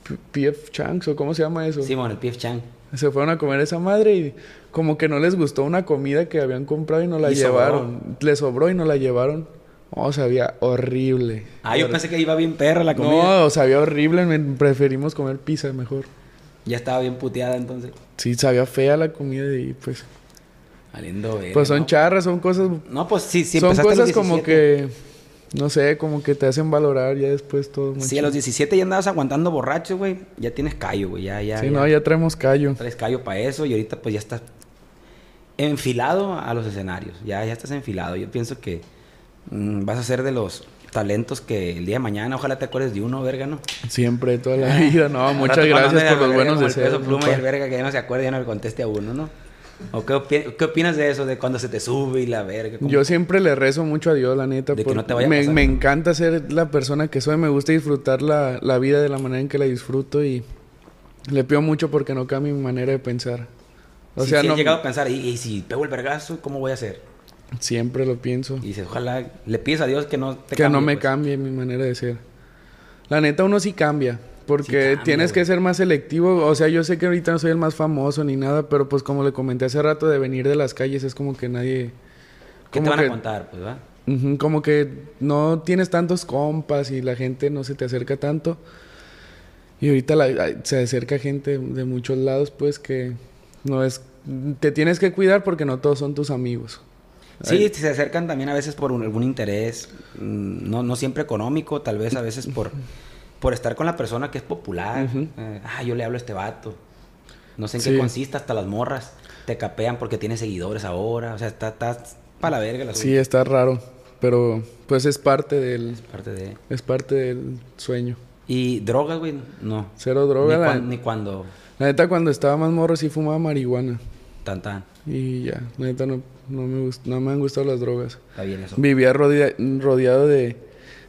P- PF Changs o cómo se llama eso. Simón, el PF Chang. Se fueron a comer esa madre y como que no les gustó una comida que habían comprado y no la Y sobró. llevaron. Les sobró y no la llevaron. Oh, sabía horrible. Ah, yo pensé que iba bien perra la comida. No, sabía horrible. Preferimos comer pizza mejor. Ya estaba bien puteada entonces. Sí, sabía fea la comida y pues... Valiendo verga, Pues son ¿no? charras, son cosas... No, pues sí, sí. son cosas como 17. que... No sé, como que te hacen valorar ya después todo. muy Sí, a los chido. 17 ya andabas aguantando borracho, güey. Ya tienes callo, güey. Ya, ya. Sí, ya. no, ya traemos callo. Traes callo para eso y ahorita pues ya estás enfilado a los escenarios. Ya, ya estás enfilado. Yo pienso que mm, vas a ser de los talentos que el día de mañana, ojalá te acuerdes de uno, verga, ¿no? Siempre, toda la vida. No, muchas gracias por los buenos deseos. pluma y el verga que ya no se acuerde, ya no le conteste a uno, ¿no? ¿O qué, opi- qué opinas de eso? De cuando se te sube y la verga. ¿Cómo- Yo siempre le rezo mucho a Dios, la neta. De que no te vaya a me, pasar. me encanta ser la persona que soy. Me gusta disfrutar la, la vida de la manera en que la disfruto y le pido mucho porque no cambie mi manera de pensar. O si, sea, si no, has llegado a pensar, y, y si pego el vergazo, ¿cómo voy a hacer? siempre lo pienso. Y dices, ojalá, le pides a Dios que no te que no me pues. cambie mi manera de ser. La neta, uno sí cambia. Porque Sí tienes que ser más selectivo. O sea, yo sé que ahorita no soy el más famoso ni nada, pero pues como le comenté hace rato de venir de las calles, es como que nadie... ¿Qué te como van a contar, pues, va? Como que no tienes tantos compas y la gente no se te acerca tanto. Y ahorita la- se acerca gente de muchos lados, pues que no es... Te tienes que cuidar porque no todos son tus amigos. Sí, se acercan también a veces por un- algún interés, mm, no, no siempre económico, tal vez a veces por, por estar con la persona que es popular. Eh, ah, yo le hablo a este vato. No sé en Sí. qué consiste, hasta las morras te capean porque tienes seguidores ahora. O sea, está, está para la verga la Sí, está raro, pero pues es parte del... parte de... Es parte del sueño. Y drogas, güey, no. Cero droga. Ni, La, cuan- ni cuando la neta, cuando estaba más morro sí fumaba marihuana. tan tan. Y ya, la neta no, no, me, gust- no me han gustado las drogas. Está bien eso. Vivía rodea- rodeado de,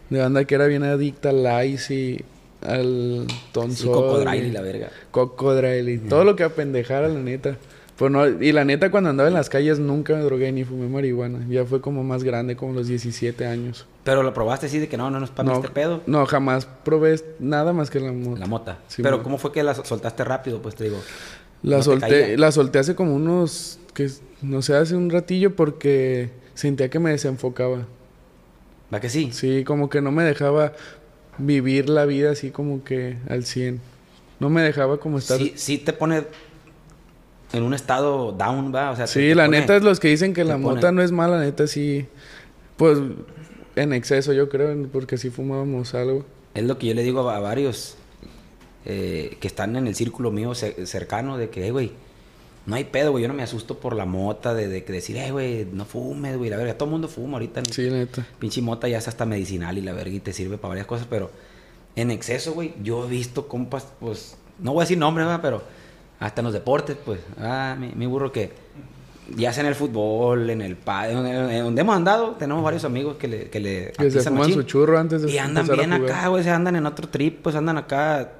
de banda que era bien adicta al ice y al Sí, tonzol. cocodrilo y la verga. cocodrilo y todo lo que apendejara, la neta. Pues no, y la neta, cuando andaba en las calles nunca me drogué ni fumé marihuana. Ya fue como más grande, como los 17 años. Pero lo probaste así de que no, no, no es para No, este pedo. no, jamás probé nada más que la mota. La mota. Sí, Pero mo- ¿cómo fue que la soltaste rápido? Pues te digo. La ¿No te solté, la solté hace como unos, que no sé, hace un ratillo porque sentía que me desenfocaba. ¿Va que sí? Sí, como que no me dejaba vivir la vida así como que al 100. No me dejaba como estar... Sí, sí te pone en un estado down, va. O sea, Sí, te la pone- neta es los que dicen que la pone- mota no es mala, la neta sí. Pues en exceso yo creo, porque sí fumábamos algo. Es lo que yo le digo a, varios eh, que están en el círculo mío ce- cercano de que, "Eh, güey, no hay pedo, güey. Yo no me asusto por la mota, de, de que decir, eh, güey, no fumes, güey. La verga, todo el mundo fuma ahorita. ¿no? Sí, neta. Pinche mota ya es hasta medicinal y la verga y te sirve para varias cosas, pero en exceso, güey, yo he visto compas, pues, no voy a decir nombres, ¿verdad? pero hasta en los deportes, pues, ah, mi, mi burro que ya sea en el fútbol, en el pa, en, en- en donde hemos andado, tenemos varios amigos que le, que le Que se fuman su churro antes de Y andan bien acá, güey, se andan en otro trip, pues andan acá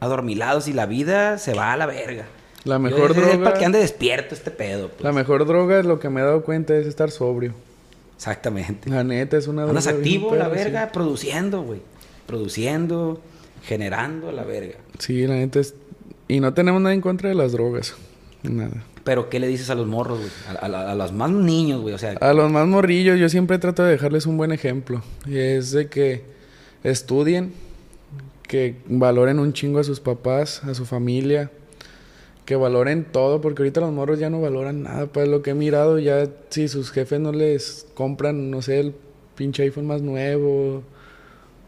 adormilados y la vida se va a la verga. La mejor es- es droga... para que ande despierto este pedo, pues. La mejor droga, lo que me he dado cuenta, es estar sobrio. Exactamente. La neta es una Andas droga bien activo, la sí. verga, produciendo, güey. Produciendo, generando la verga. Sí, la neta es... Y no tenemos nada en contra de las drogas. Nada. Pero, ¿qué le dices a los morros, güey? A, a- a los más niños, güey. O sea, A los más morrillos yo siempre trato de dejarles un buen ejemplo. Y es de que estudien, que valoren un chingo a sus papás, a su familia, que valoren todo, porque ahorita los morros ya no valoran nada. Pues lo que he mirado ya, si sus jefes no les compran, no sé, el pinche iPhone más nuevo,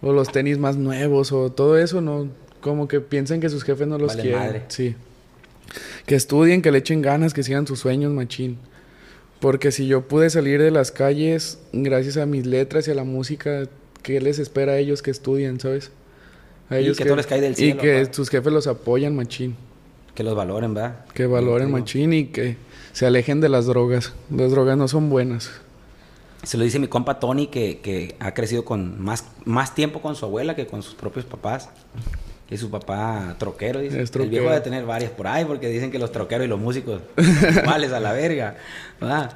o los tenis más nuevos, o todo eso, no, como que piensan que sus jefes no los Vale quieren. madre. Sí. Que estudien, que le echen ganas, que sigan sus sueños, machín. Porque si yo pude salir de las calles gracias a mis letras y a la música, ¿qué les espera a ellos que estudien, sabes? A Y que todo les cae del Y cielo, que pa. sus jefes los apoyan, machín. Que los valoren, ¿verdad? Que valoren, machín, y que se alejen de las drogas. Las drogas no son buenas. Se lo dice mi compa Tony, que, que ha crecido con más, más tiempo con su abuela que con sus propios papás. Y su papá troquero, dice. Es El viejo troquero. debe tener varias por ahí, porque dicen que los troqueros y los músicos iguales a la verga. ¿verdad?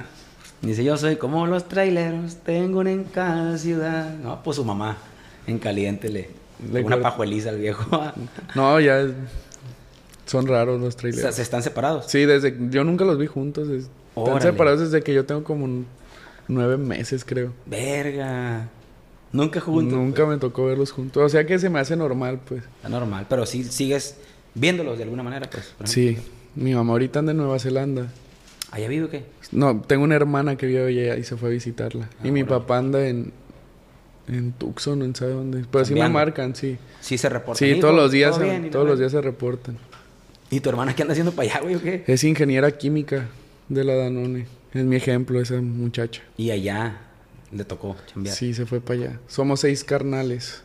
Dice, yo soy como los traileros, tengo una en cada ciudad. No, pues su mamá, en caliente, le... Le una pajueliza al viejo. No, ya son raros los O sea, trailers. se están separados. Sí, desde yo nunca los vi juntos. es- Están separados desde que yo tengo como un- nueve meses, creo. Verga. Nunca juntos. Nunca me tocó verlos juntos. O sea que se me hace normal, pues. Está normal, pero sí sigues viéndolos de alguna manera, pues. Sí. Mi mamá ahorita anda en Nueva Zelanda. ¿Allá vive o qué? No, tengo una hermana que vive allá y se fue a visitarla. Ah, y mi órale. papá anda en, en Tucson, no sabe dónde. Pero sí me marcan, sí. Sí se reporta. Sí, todos los días, ¿todo se- bien? Y la todos los días se reportan. ¿Y tu hermana qué anda haciendo para allá, güey, o qué? Es ingeniera química de la Danone. Es mi ejemplo, esa muchacha. Y allá le tocó chambear. Sí, se fue para allá. Somos seis carnales.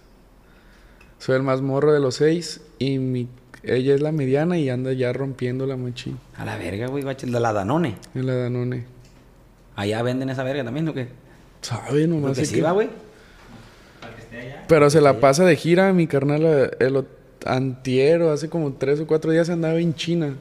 Soy el más morro de los seis y mi, ella es la mediana y anda ya rompiendo la machín A la verga, güey, de la Danone. en la Danone. Allá venden esa verga también, ¿o qué? ¿Sabe? Nomás que sé sí que- va, güey. Pero se la pasa de gira mi carnal el ot- antiero, hace como tres o cuatro días andaba en China.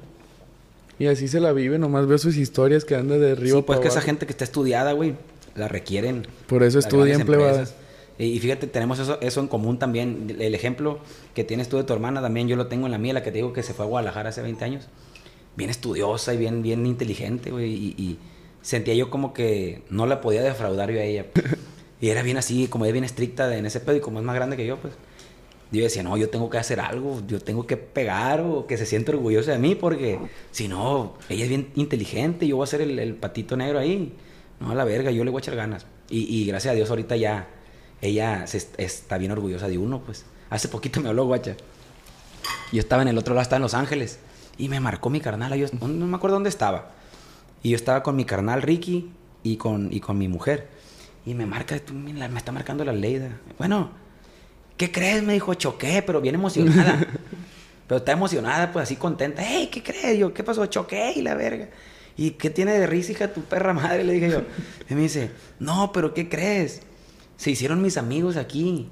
Y así se la vive, nomás veo sus historias que anda de río Sí, pues pa' que esa gente que está estudiada, güey, la requieren. Por eso las estudia en grandes plebada. empresas. Y fíjate, tenemos eso, eso en común también. El ejemplo que tienes tú de tu hermana también, yo lo tengo en la mía, la que te digo que se fue a Guadalajara hace 20 años. Bien estudiosa y bien, bien inteligente, güey. Y, y sentía yo como que no la podía defraudar yo a ella. Y era bien así, como es bien estricta en ese pedo y como es más grande que yo, pues. Yo decía, no, yo tengo que hacer algo, yo tengo que pegar o que se sienta orgullosa de mí porque si no, ella es bien inteligente, yo voy a ser el, el patito negro ahí. No, a la verga, yo le voy a echar ganas. Y, y gracias a Dios ahorita ya, ella se est- está bien orgullosa de uno, pues. Hace poquito me habló, guacha. Yo estaba en el otro lado, estaba en Los Ángeles. Y me marcó mi carnal, yo no no me acuerdo dónde estaba. Y yo estaba con mi carnal Ricky y con, y con mi mujer. Y me marca, me está marcando la Leida. Bueno, ¿qué crees? Me dijo, choqué, pero bien emocionada. pero está emocionada, pues así contenta. Hey, ¿qué crees? Yo, ¿qué pasó? Choqué y la verga. ¿Y qué tiene de risa, hija, tu perra madre? Le dije yo. Y me dice, no, pero ¿qué crees? Se hicieron mis amigos aquí.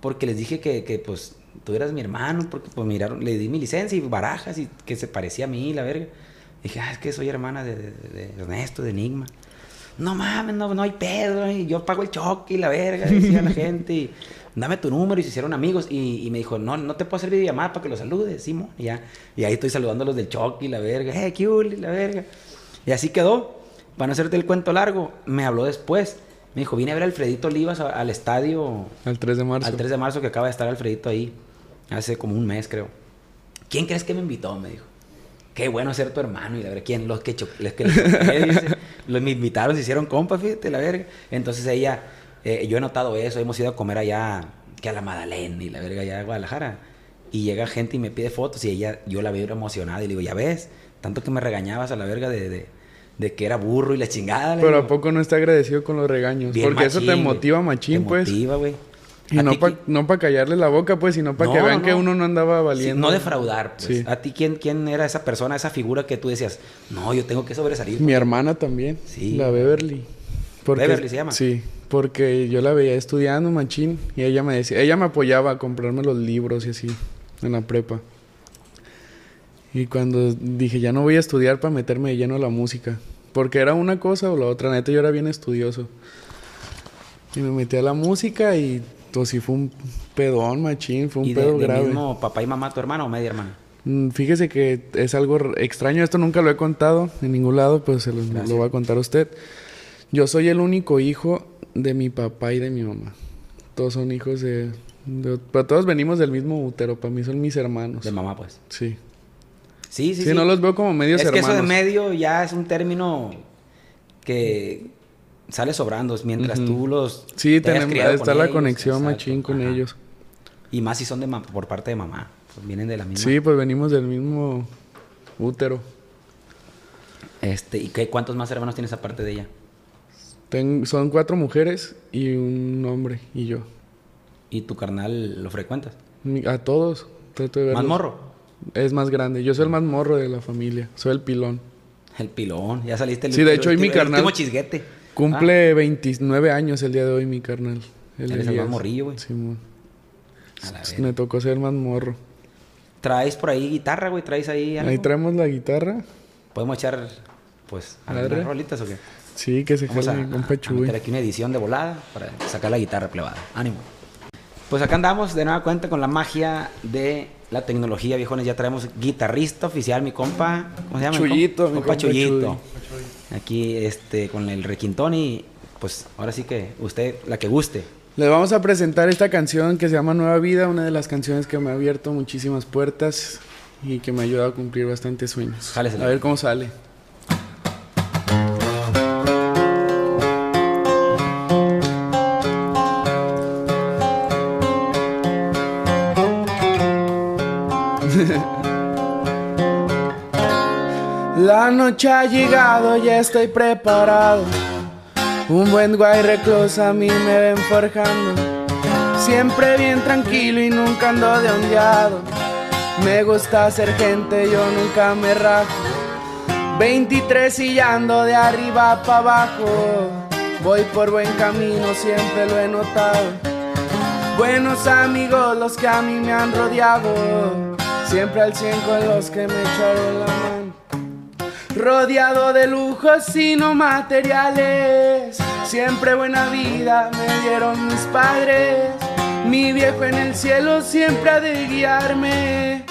Porque les dije que, que, pues, tú eras mi hermano. Porque, pues, miraron, le di mi licencia y barajas y que se parecía a mí, la verga. Dije, ah, es que soy hermana de, de- de Ernesto, de Enigma. No mames, no, no hay pedo. y yo pago el choque y la verga, decía la gente. Y, Dame tu número y se hicieron amigos. Y, y me dijo, no, no te puedo hacer videollamada para que los saludes, Simón. Y, ya, y ahí estoy saludando a los del choque y la verga. Eh, qué hule, la verga. Y así quedó. Para no hacerte el cuento largo, me habló después. Me dijo, vine a ver a Alfredito Olivas al estadio Al 3 de marzo. al 3 de marzo que acaba de estar Alfredito ahí. Hace como un mes, creo. ¿Quién crees que me invitó? Me dijo. Qué bueno ser tu hermano. Y la verdad, ¿quién? Los que, los que dice. Los me invitaron, se hicieron compas, fíjate, la verga. Entonces ella, eh, yo he notado eso. Hemos ido a comer allá, que a la Madalena y la verga, allá a Guadalajara. Y llega gente y me pide fotos y ella, yo la veo emocionada y le digo, ya ves, tanto que me regañabas a la verga de, de, de que era burro y la chingada. Pero digo. ¿a poco no está agradecido con los regaños? Bien Porque eso te motiva machín, Te pues. motiva, güey. Y ¿A no para no pa callarle la boca, pues, sino para que No, vean que no. uno no andaba Sí, valiendo. no defraudar, pues. Sí. ¿A ti quién, quién era esa persona, esa figura que tú decías, no, yo tengo que sobresalir? Mi hermana también. Sí. La Beverly. Beverly se llama. Sí. Porque yo la veía estudiando machín y ella me decía, ella me apoyaba a comprarme los libros y así en la prepa. Y cuando dije, ya no voy a estudiar para meterme de lleno a la música, porque era una cosa o la otra, neta yo era bien estudioso. Y me metí a la música y pues sí fue un pedón, machín, fue un ¿Y de, pedo de grave. mismo papá y mamá tu hermano o media hermana? Mm, Fíjese que es algo extraño, esto nunca lo he contado en ningún lado, pues se lo, lo voy a contar a usted. Yo soy el único hijo de mi papá y de mi mamá. Todos son hijos de... de- pero todos venimos del mismo útero, para mí son mis hermanos. De mamá, pues. Sí. Sí, sí, Sí, no los veo como medios es que hermanos. eso de medio ya es un término que sale sobrando mientras tú los Sí, te tenemos, está la ellos, conexión exacto, machín con ajá. ellos. Y más si son de por parte de mamá, pues vienen de la misma. Sí, pues venimos del mismo útero. Este, ¿y qué cuántos más hermanos tienes aparte de ella? Ten- son cuatro mujeres y un hombre y yo. ¿Y tu carnal lo frecuentas? A todos. Trato de ¿Más morro? Es más grande. Yo soy el más morro de la familia. Soy el pilón. El pilón, ya saliste el Sí, de hecho, hoy mi carnal último chisguete. Cumple 29 años el día de hoy mi carnal. Eres el más morrillo, güey. Verga. Me tocó ser más morro. ¿Traes por ahí guitarra, güey? ¿Traes ahí algo? Ahí traemos la guitarra. ¿Podemos echar, pues, algunas rolitas o qué? Sí, que se Vamos a, mi compa a- meter aquí una edición de volada para sacar la guitarra plebada. Ánimo. Pues acá andamos de nueva cuenta con la magia de la tecnología, viejones. Ya traemos guitarrista oficial, mi compa. ¿Cómo se llama? mi Chuyito, compa? mi compa compa Chuyito. Aquí este, con el requintón y pues ahora sí que usted, la que guste. Les vamos a presentar esta canción que se llama Nueva Vida, una de las canciones que me ha abierto muchísimas puertas y que me ha ayudado a cumplir bastantes sueños. Jálesela. A ver cómo sale. Noche ha llegado, ya estoy preparado. Un buen guay recluso a mí me ven forjando. Siempre bien tranquilo y nunca ando de ondeado. Me gusta ser gente, yo nunca me rajo. 23 y ya ando de arriba para abajo. Voy por buen camino, siempre lo he notado. Buenos amigos los que a mí me han rodeado. Siempre al 100 con los que me echaron la mano. Rodeado de lujos y no materiales. Siempre buena vida me dieron mis padres. Mi viejo en el cielo siempre ha de guiarme.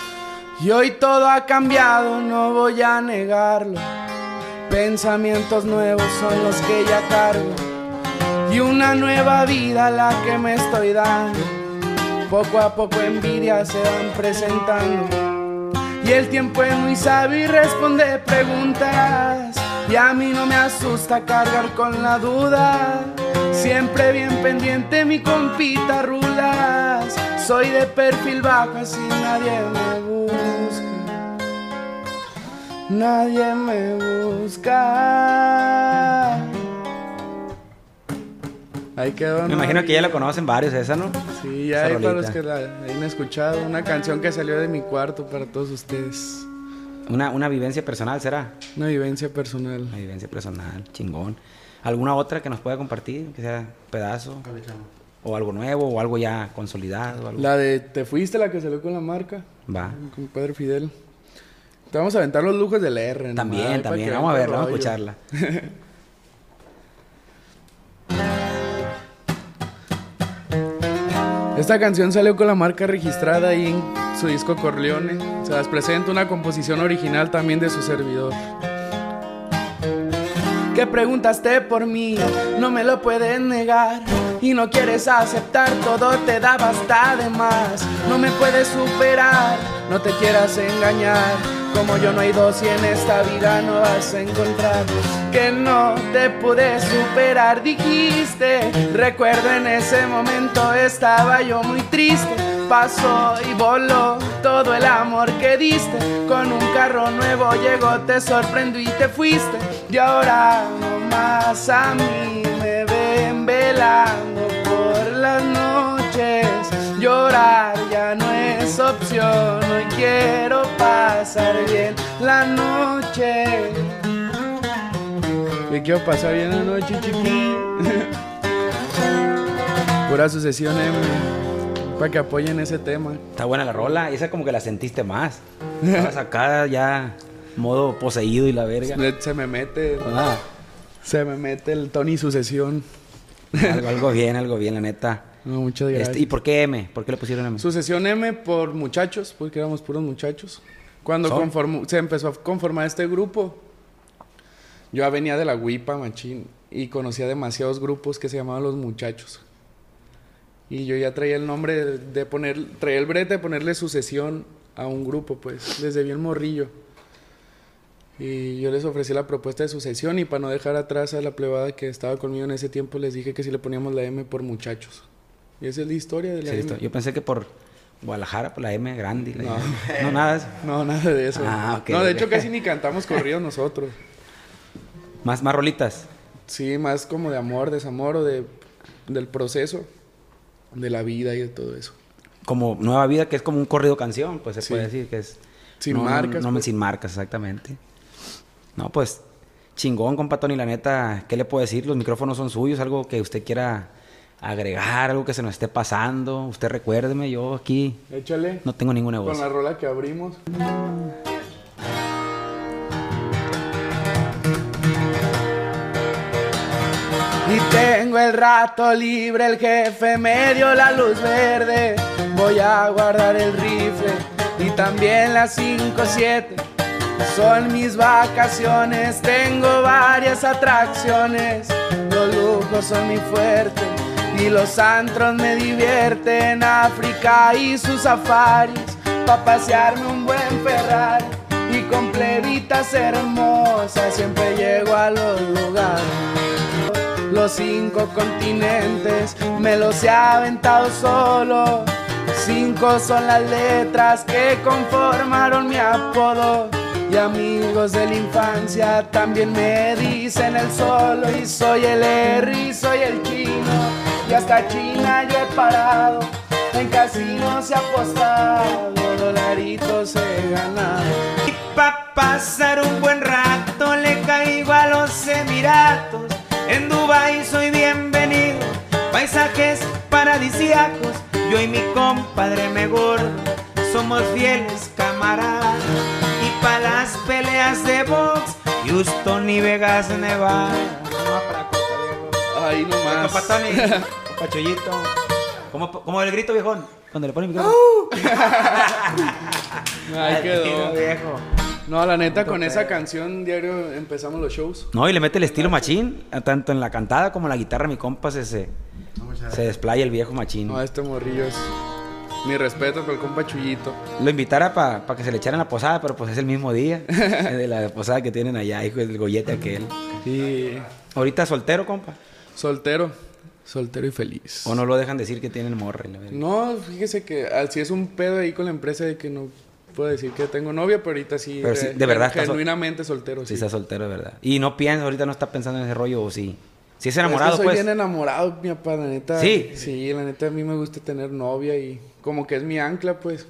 Y hoy todo ha cambiado, no voy a negarlo. Pensamientos nuevos son los que ya cargo. Y una nueva vida la que me estoy dando. Poco a poco envidias se van presentando. Y el tiempo es muy sabio y responde preguntas. Y a mí no me asusta cargar con la duda. Siempre bien pendiente mi compita rulas. Soy de perfil bajo así nadie me busca. Nadie me busca. Ahí quedó. Me ¿no? imagino que ya la conocen varios esa, ¿no? Sí, ya hay para los que la hayan escuchado. Una canción que salió de mi cuarto para todos ustedes. Una, una vivencia personal, ¿será? Una vivencia personal. Una vivencia personal, chingón. ¿Alguna otra que nos pueda compartir? Que sea pedazo. O algo nuevo, o algo ya consolidado. Algo. La de Te fuiste, la que salió con la marca. Va. Con padre Fidel. Te vamos a aventar los lujos del R. También, también. Vamos a verla, vamos a escucharla. Esta canción salió con la marca registrada ahí en su disco Corleone. Se las presenta una composición original también de su servidor. Que preguntaste por mí, no me lo puedes negar. Y no quieres aceptar, todo te da basta de más. No me puedes superar, no te quieras engañar. Como yo no hay dos y en esta vida no vas a encontrar. Que no te pude superar, dijiste. Recuerdo en ese momento estaba yo muy triste. Pasó y voló todo el amor que diste. Con un carro nuevo llegó, te sorprendió y te fuiste. Y ahora nomás a mí me ven velando es opción. Hoy quiero pasar bien la noche. Hoy quiero pasar bien la noche, chiqui. Pura sucesión M. Para que apoyen ese tema. Está buena la rola. Esa como que la sentiste más. Estabas acá ya modo poseído y la verga. Se me mete. Ah, Se me mete el Tony Sucesión. algo, algo bien, algo bien, la neta. No, muchas gracias. Este, ¿Y por qué M? ¿Por qué le pusieron M? Sucesión M por muchachos, porque éramos puros muchachos. Cuando se empezó a conformar este grupo, yo ya venía de la Huipa, machín, y conocía demasiados grupos que se llamaban Los Muchachos. Y yo ya traía el nombre de, de poner, traía el brete de ponerle sucesión a un grupo, pues, desde bien morrillo. Y yo les ofrecí la propuesta de sucesión y para no dejar atrás a la plebada que estaba conmigo en ese tiempo, les dije que si le poníamos la M por muchachos. Y esa es la historia de la Sí, M. Yo pensé que por Guadalajara, por la M grande. la No. M. no, nada de eso. No, nada de eso. Ah, no, de hecho casi ni cantamos corridos nosotros. Más, más rolitas. Sí, más como de amor, desamor o de, del proceso, de la vida y de todo eso. Como Nueva Vida, que es como un corrido canción, pues se Sí. puede decir que es. Sin no, no- marcas, No, pues. sin marcas, exactamente. No, pues chingón, compa Tony, la neta, ¿qué le puedo decir? Los micrófonos son suyos, algo que usted quiera agregar, algo que se nos esté pasando. Usted recuérdeme, yo aquí Échale. no tengo ningún Con negocio. la rola que abrimos. Y tengo el rato libre, el jefe me dio la luz verde. Voy a guardar el rifle y también las 5-7. Son mis vacaciones, tengo varias atracciones. Los lujos son mi fuerte y los antros me divierten. África y sus safaris, pa' pasearme un buen Ferrari. Y con plebitas hermosas siempre llego a los lugares. Los cinco continentes me los he aventado solo. Cinco son las letras que conformaron mi apodo. Y amigos de la infancia también me dicen el solo. Y soy el R y soy el chino. Y hasta China yo he parado. En casinos he apostado. Dolaritos he ganado. Y pa' pasar un buen rato le caigo a los Emiratos. En Dubai soy bienvenido, paisajes paradisíacos. Yo y mi compadre me gordo somos fieles camaradas. Y pa' las peleas de box, Houston y Vegas, Nevada. Diego. Ahí nomás. Como, como el grito viejón, cuando le ponen micrófono. Ahí quedó. Viejo. No, la neta, con esa canción diario empezamos los shows. No, y le mete el estilo machín, tanto en la cantada como en la guitarra, mi compa se, se, se desplaya el viejo machín. No, este morrillo es. Mi respeto por el compa Chuyito. Lo invitara para que se le echaran la posada, pero pues es el mismo día de la posada que tienen allá, hijo del gollete aquel. Sí. Ahorita soltero, compa. Soltero. Soltero y feliz. O no lo dejan decir que tienen morra. No, fíjese que así es un pedo ahí con la empresa de que no puedo decir que tengo novia, pero ahorita sí. Pero sí, re- de verdad sol- Genuinamente soltero, Si sí. está soltero, de verdad. Y no piensa, ahorita no está pensando en ese rollo, o sí. Si es Es que enamorado, soy pues. bien enamorado, mi papá, la neta. ¿Sí? Sí, la neta a mí me gusta tener novia y como que es mi ancla, pues.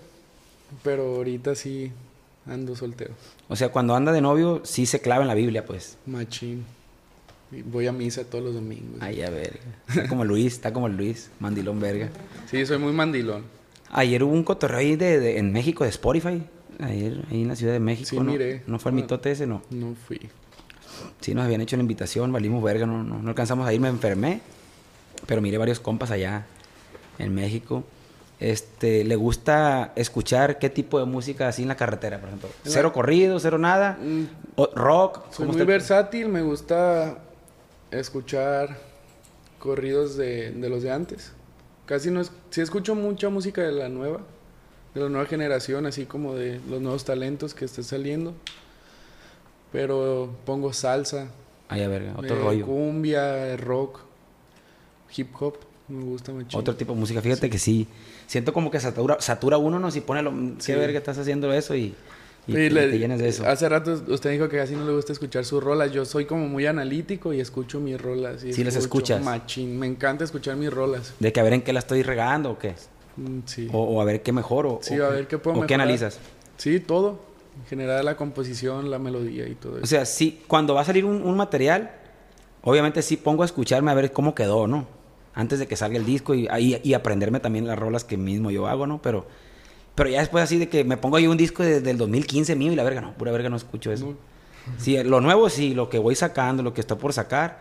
Pero ahorita sí ando soltero. O sea, cuando anda de novio, sí se clava en la Biblia, pues. Machín. Voy a misa todos los domingos. Ay, a ver. Está como Luis, está como Luis, mandilón verga. Sí, soy muy mandilón. Ayer hubo un cotorreo ahí de, de- en México de Spotify. Ayer, ahí en la Ciudad de México. Sí, ¿no? miré. ¿No fue el mitote ese? No. No fui. Sí, nos habían hecho la invitación, valimos verga, no, no, no alcanzamos a ir, me enfermé. Pero miré varios compas allá en México. Este, le gusta escuchar qué tipo de música así en la carretera, por ejemplo. Cero corrido, cero nada. Mm, O- rock. Soy ¿cómo muy usted- versátil, me gusta escuchar corridos de, de los de antes. Casi no es, sí escucho mucha música de la nueva, de la nueva generación, así como de los nuevos talentos que están saliendo. Pero pongo salsa, Ay, a ver, otro eh, rollo. cumbia, rock, hip hop, me gusta mucho. Otro tipo de música. Fíjate que sí. Siento como que satura, satura uno, ¿no? Si pone lo... Sí. ¿Qué verga estás haciendo eso? Y, y te, le- te llenas de eso. Hace rato usted dijo que casi no le gusta escuchar sus rolas. Yo soy como muy analítico y escucho mis rolas. y Sí, las escuchas. Machín. Me encanta escuchar mis rolas. De que a ver en qué la estoy regando o qué. Mm, Sí. O, o a ver qué mejoro. Sí, o, a ver qué puedo O qué analizas. Sí, todo. En general, la composición, la melodía y todo eso. O sea, sí, cuando va a salir un, un material, obviamente sí pongo a escucharme a ver cómo quedó, ¿no? Antes de que salga el disco y, y, y aprenderme también las rolas que mismo yo hago, ¿no? Pero, pero ya después así de que me pongo ahí un disco de- del 2015 mío y la verga, no, pura verga no escucho eso. No. Sí, lo nuevo sí, lo que voy sacando, lo que está por sacar,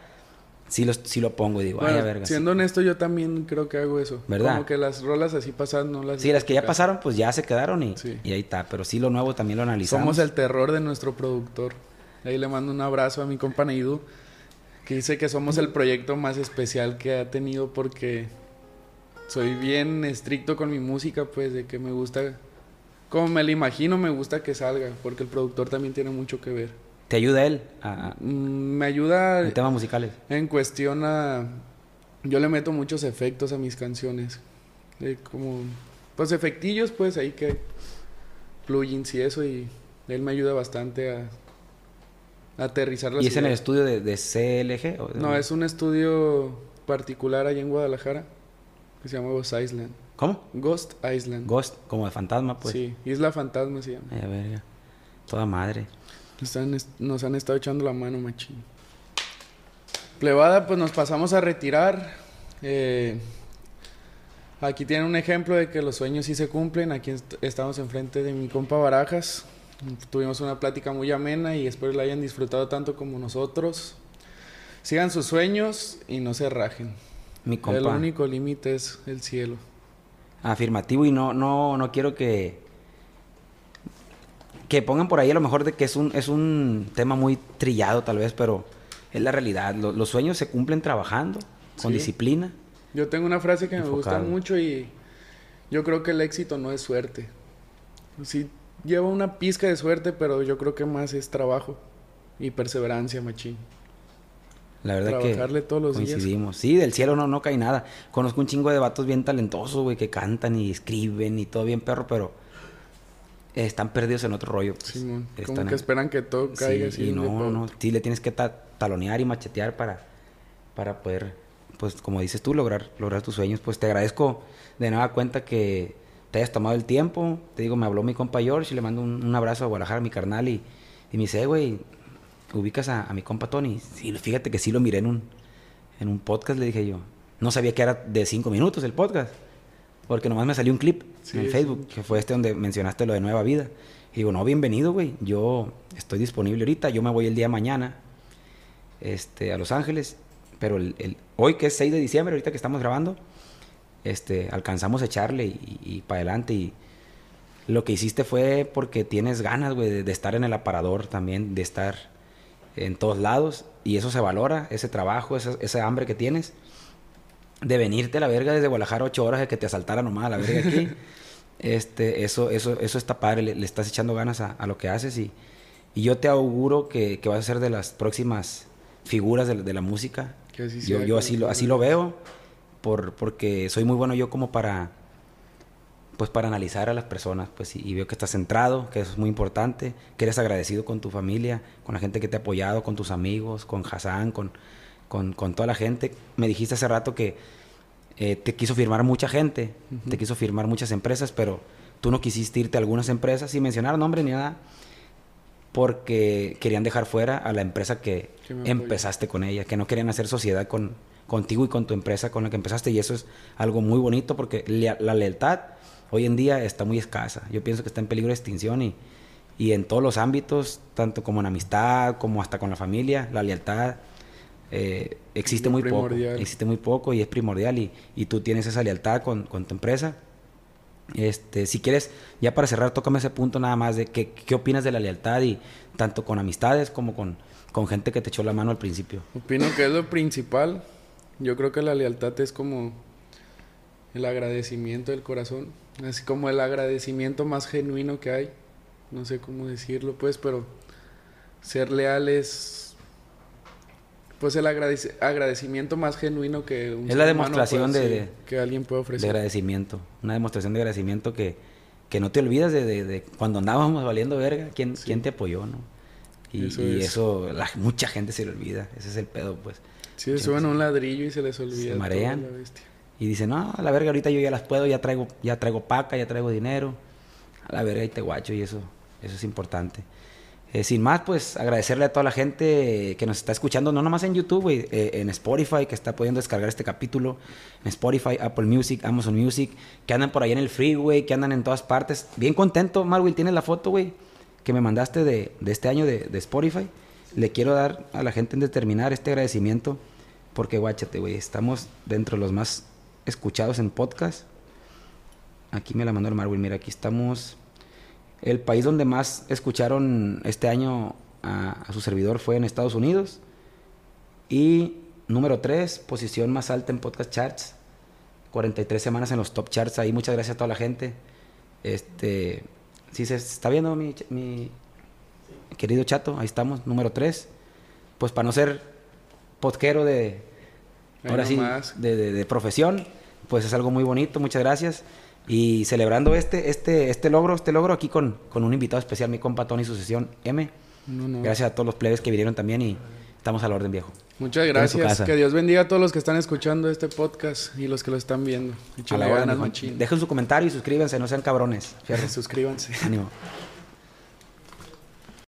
sí, los, sí lo pongo y digo, ay, Bueno, verga. sí. siendo honesto, yo también creo que hago eso. ¿Verdad? Como que las rolas así pasadas no las... Sí, las que ya pasaron, pues ya se quedaron y, Sí. y ahí está. Pero sí, lo nuevo también lo analizamos. Somos el terror de nuestro productor. Ahí le mando un abrazo a mi compa Neidu, que dice que somos el proyecto más especial que ha tenido porque soy bien estricto con mi música, pues de que me gusta, como me lo imagino, me gusta que salga, porque el productor también tiene mucho que ver. ¿Te ayuda él a, Mm, me ayuda en temas musicales? en cuestión a... Yo le meto muchos efectos a mis canciones. Como... Pues efectillos, pues ahí que... Plugins y eso. Y él me ayuda bastante a... aterrizar las ¿Y es en el estudio de, de CLG? o de- No, es un estudio particular allá en Guadalajara. Que se llama Ghost Island. ¿Cómo? Ghost Island. Ghost, como de fantasma, pues. Sí, Isla Fantasma se llama. Ay, a verga. Toda madre. Están- nos han estado echando la mano, machín. Plebada, pues nos pasamos a retirar. Eh, aquí tienen un ejemplo de que los sueños sí se cumplen. Aquí est- estamos enfrente de mi compa Barajas. Tuvimos una plática muy amena y espero la hayan disfrutado tanto como nosotros. Sigan sus sueños y no se rajen. Mi El compa. único límite es el cielo. Afirmativo y no, no, no quiero que que pongan por ahí a lo mejor de que es un, es un tema muy trillado tal vez, pero es la realidad. Lo- los sueños se cumplen trabajando, con Sí. disciplina. Yo tengo una frase que me gusta Enfocado. mucho y yo creo que el éxito no es suerte. Sí, lleva una pizca de suerte, pero yo creo que más es trabajo y perseverancia, machín. La verdad Trabajarle que todos los días. coincidimos. Sí, del cielo no, no cae nada. Conozco un chingo de vatos bien talentosos, güey, que cantan y escriben y todo bien perro, pero están perdidos en otro rollo. pues. Simón, como Están que en- esperan que todo Sí, caiga así. y no, no, sí le tienes que ta- talonear y machetear para, para poder, pues como dices tú, lograr, lograr tus sueños. Pues te agradezco de nueva cuenta que te hayas tomado el tiempo. Te digo, me habló mi compa George y le mando un, un abrazo a Guadalajara, mi carnal, y, y me dice, "Eh, güey, ubicas a, a mi compa Tony. Sí, fíjate que sí lo miré en un, en un podcast, le dije yo. No sabía que era de cinco minutos el podcast. Porque nomás me salió un clip Sí, en sí. Facebook, que fue este donde mencionaste lo de Nueva Vida. Y digo, no, bienvenido, güey. Yo estoy disponible ahorita. Yo me voy el día de mañana este, a Los Ángeles. Pero el, el- hoy, que es 6 de diciembre, ahorita que estamos grabando, este, alcanzamos a echarle y, para adelante. Y lo que hiciste fue porque tienes ganas, güey, de, de estar en el aparador también, de estar en todos lados. Y eso se valora, ese trabajo, esa, esa hambre que tienes. De venirte a la verga desde Guadalajara ocho horas, de que te asaltara nomás a la verga aquí. este, eso, eso, eso está padre, le, le estás echando ganas a, a lo que haces y, y yo te auguro que, que vas a ser de las próximas figuras de, la- de la música. Que así yo sea, yo así lo, así lo veo, por, porque soy muy bueno yo como para, pues para analizar a las personas, pues y, y veo que estás centrado, que eso es muy importante, que eres agradecido con tu familia, con la gente que te ha apoyado, con tus amigos, con Hassan, con, con, con toda la gente. Me dijiste hace rato que eh, te quiso firmar mucha gente, te quiso firmar muchas empresas, pero tú no quisiste irte a algunas empresas sin mencionar nombre ni nada, porque querían dejar fuera a la empresa que, empezaste con ella, que no querían hacer sociedad con, contigo y con tu empresa con la que empezaste, y eso es algo muy bonito porque la lealtad hoy en día está muy escasa. Yo pienso que está en peligro de extinción y, y en todos los ámbitos, tanto como en amistad, como hasta con la familia, la lealtad eh, existe muy poco. Primordial. Existe muy poco y es primordial y, y tú tienes esa lealtad con, con tu empresa. Este, si quieres, ya para cerrar, tócame ese punto nada más de qué, qué opinas de la lealtad y tanto con amistades como con, con gente que te echó la mano al principio. Opino que es lo principal. Yo creo que la lealtad es como el agradecimiento del corazón. Así como el agradecimiento más genuino que hay. No sé cómo decirlo, pues, pero ser leal es. Pues el agradec- agradecimiento más genuino que un Es la demostración puede- de- sí, que alguien puede de ofrecer. agradecimiento, una demostración de agradecimiento que, que no te olvidas de, de- de cuando andábamos valiendo verga, quién, Sí. quién te apoyó, ¿no? Y Eso y es. eso, la- mucha gente se le olvida, ese es el pedo, pues. Sí, se suben a un ladrillo y se les olvida. toda marean. la bestia. Y dicen, no, a la verga, ahorita yo ya las puedo, ya traigo, ya traigo paca, ya traigo dinero. A la verga, y te guacho, y eso, eso es importante. Eh, sin más, pues agradecerle a toda la gente que nos está escuchando, no nomás en YouTube, güey, eh, en Spotify, que está pudiendo descargar este capítulo, en Spotify, Apple Music, Amazon Music, que andan por ahí en el freeway, que andan en todas partes. Bien contento, Marwil, tienes la foto, güey, que me mandaste de, de este año de, de Spotify. Le quiero dar a la gente en determinar este agradecimiento Porque guáchate, güey, estamos dentro de los más escuchados en podcast. Aquí me la mandó el Marwin, mira, aquí estamos. El país donde más escucharon este año a, a su servidor fue en Estados Unidos. Y número 3, posición más alta en podcast charts. 43 semanas en los top charts ahí. Muchas gracias a toda la gente. Este, si se está viendo mi, querido chato, ahí estamos, número 3. Pues para no ser podquero de, Ahí ahora sí, nomás. de, de- de profesión, pues es algo muy bonito, muchas gracias. Y celebrando este, este, este logro, este logro aquí con, con un invitado especial, mi compa Tony Sucesión M. No, no. Gracias a todos los plebes que vinieron también y estamos a la orden, viejo. Muchas gracias. Que Dios bendiga a todos los que están escuchando este podcast y los que lo están viendo. Ganas. Dejen su comentario y suscríbanse, no sean cabrones. Fierro. Suscríbanse. Ánimo.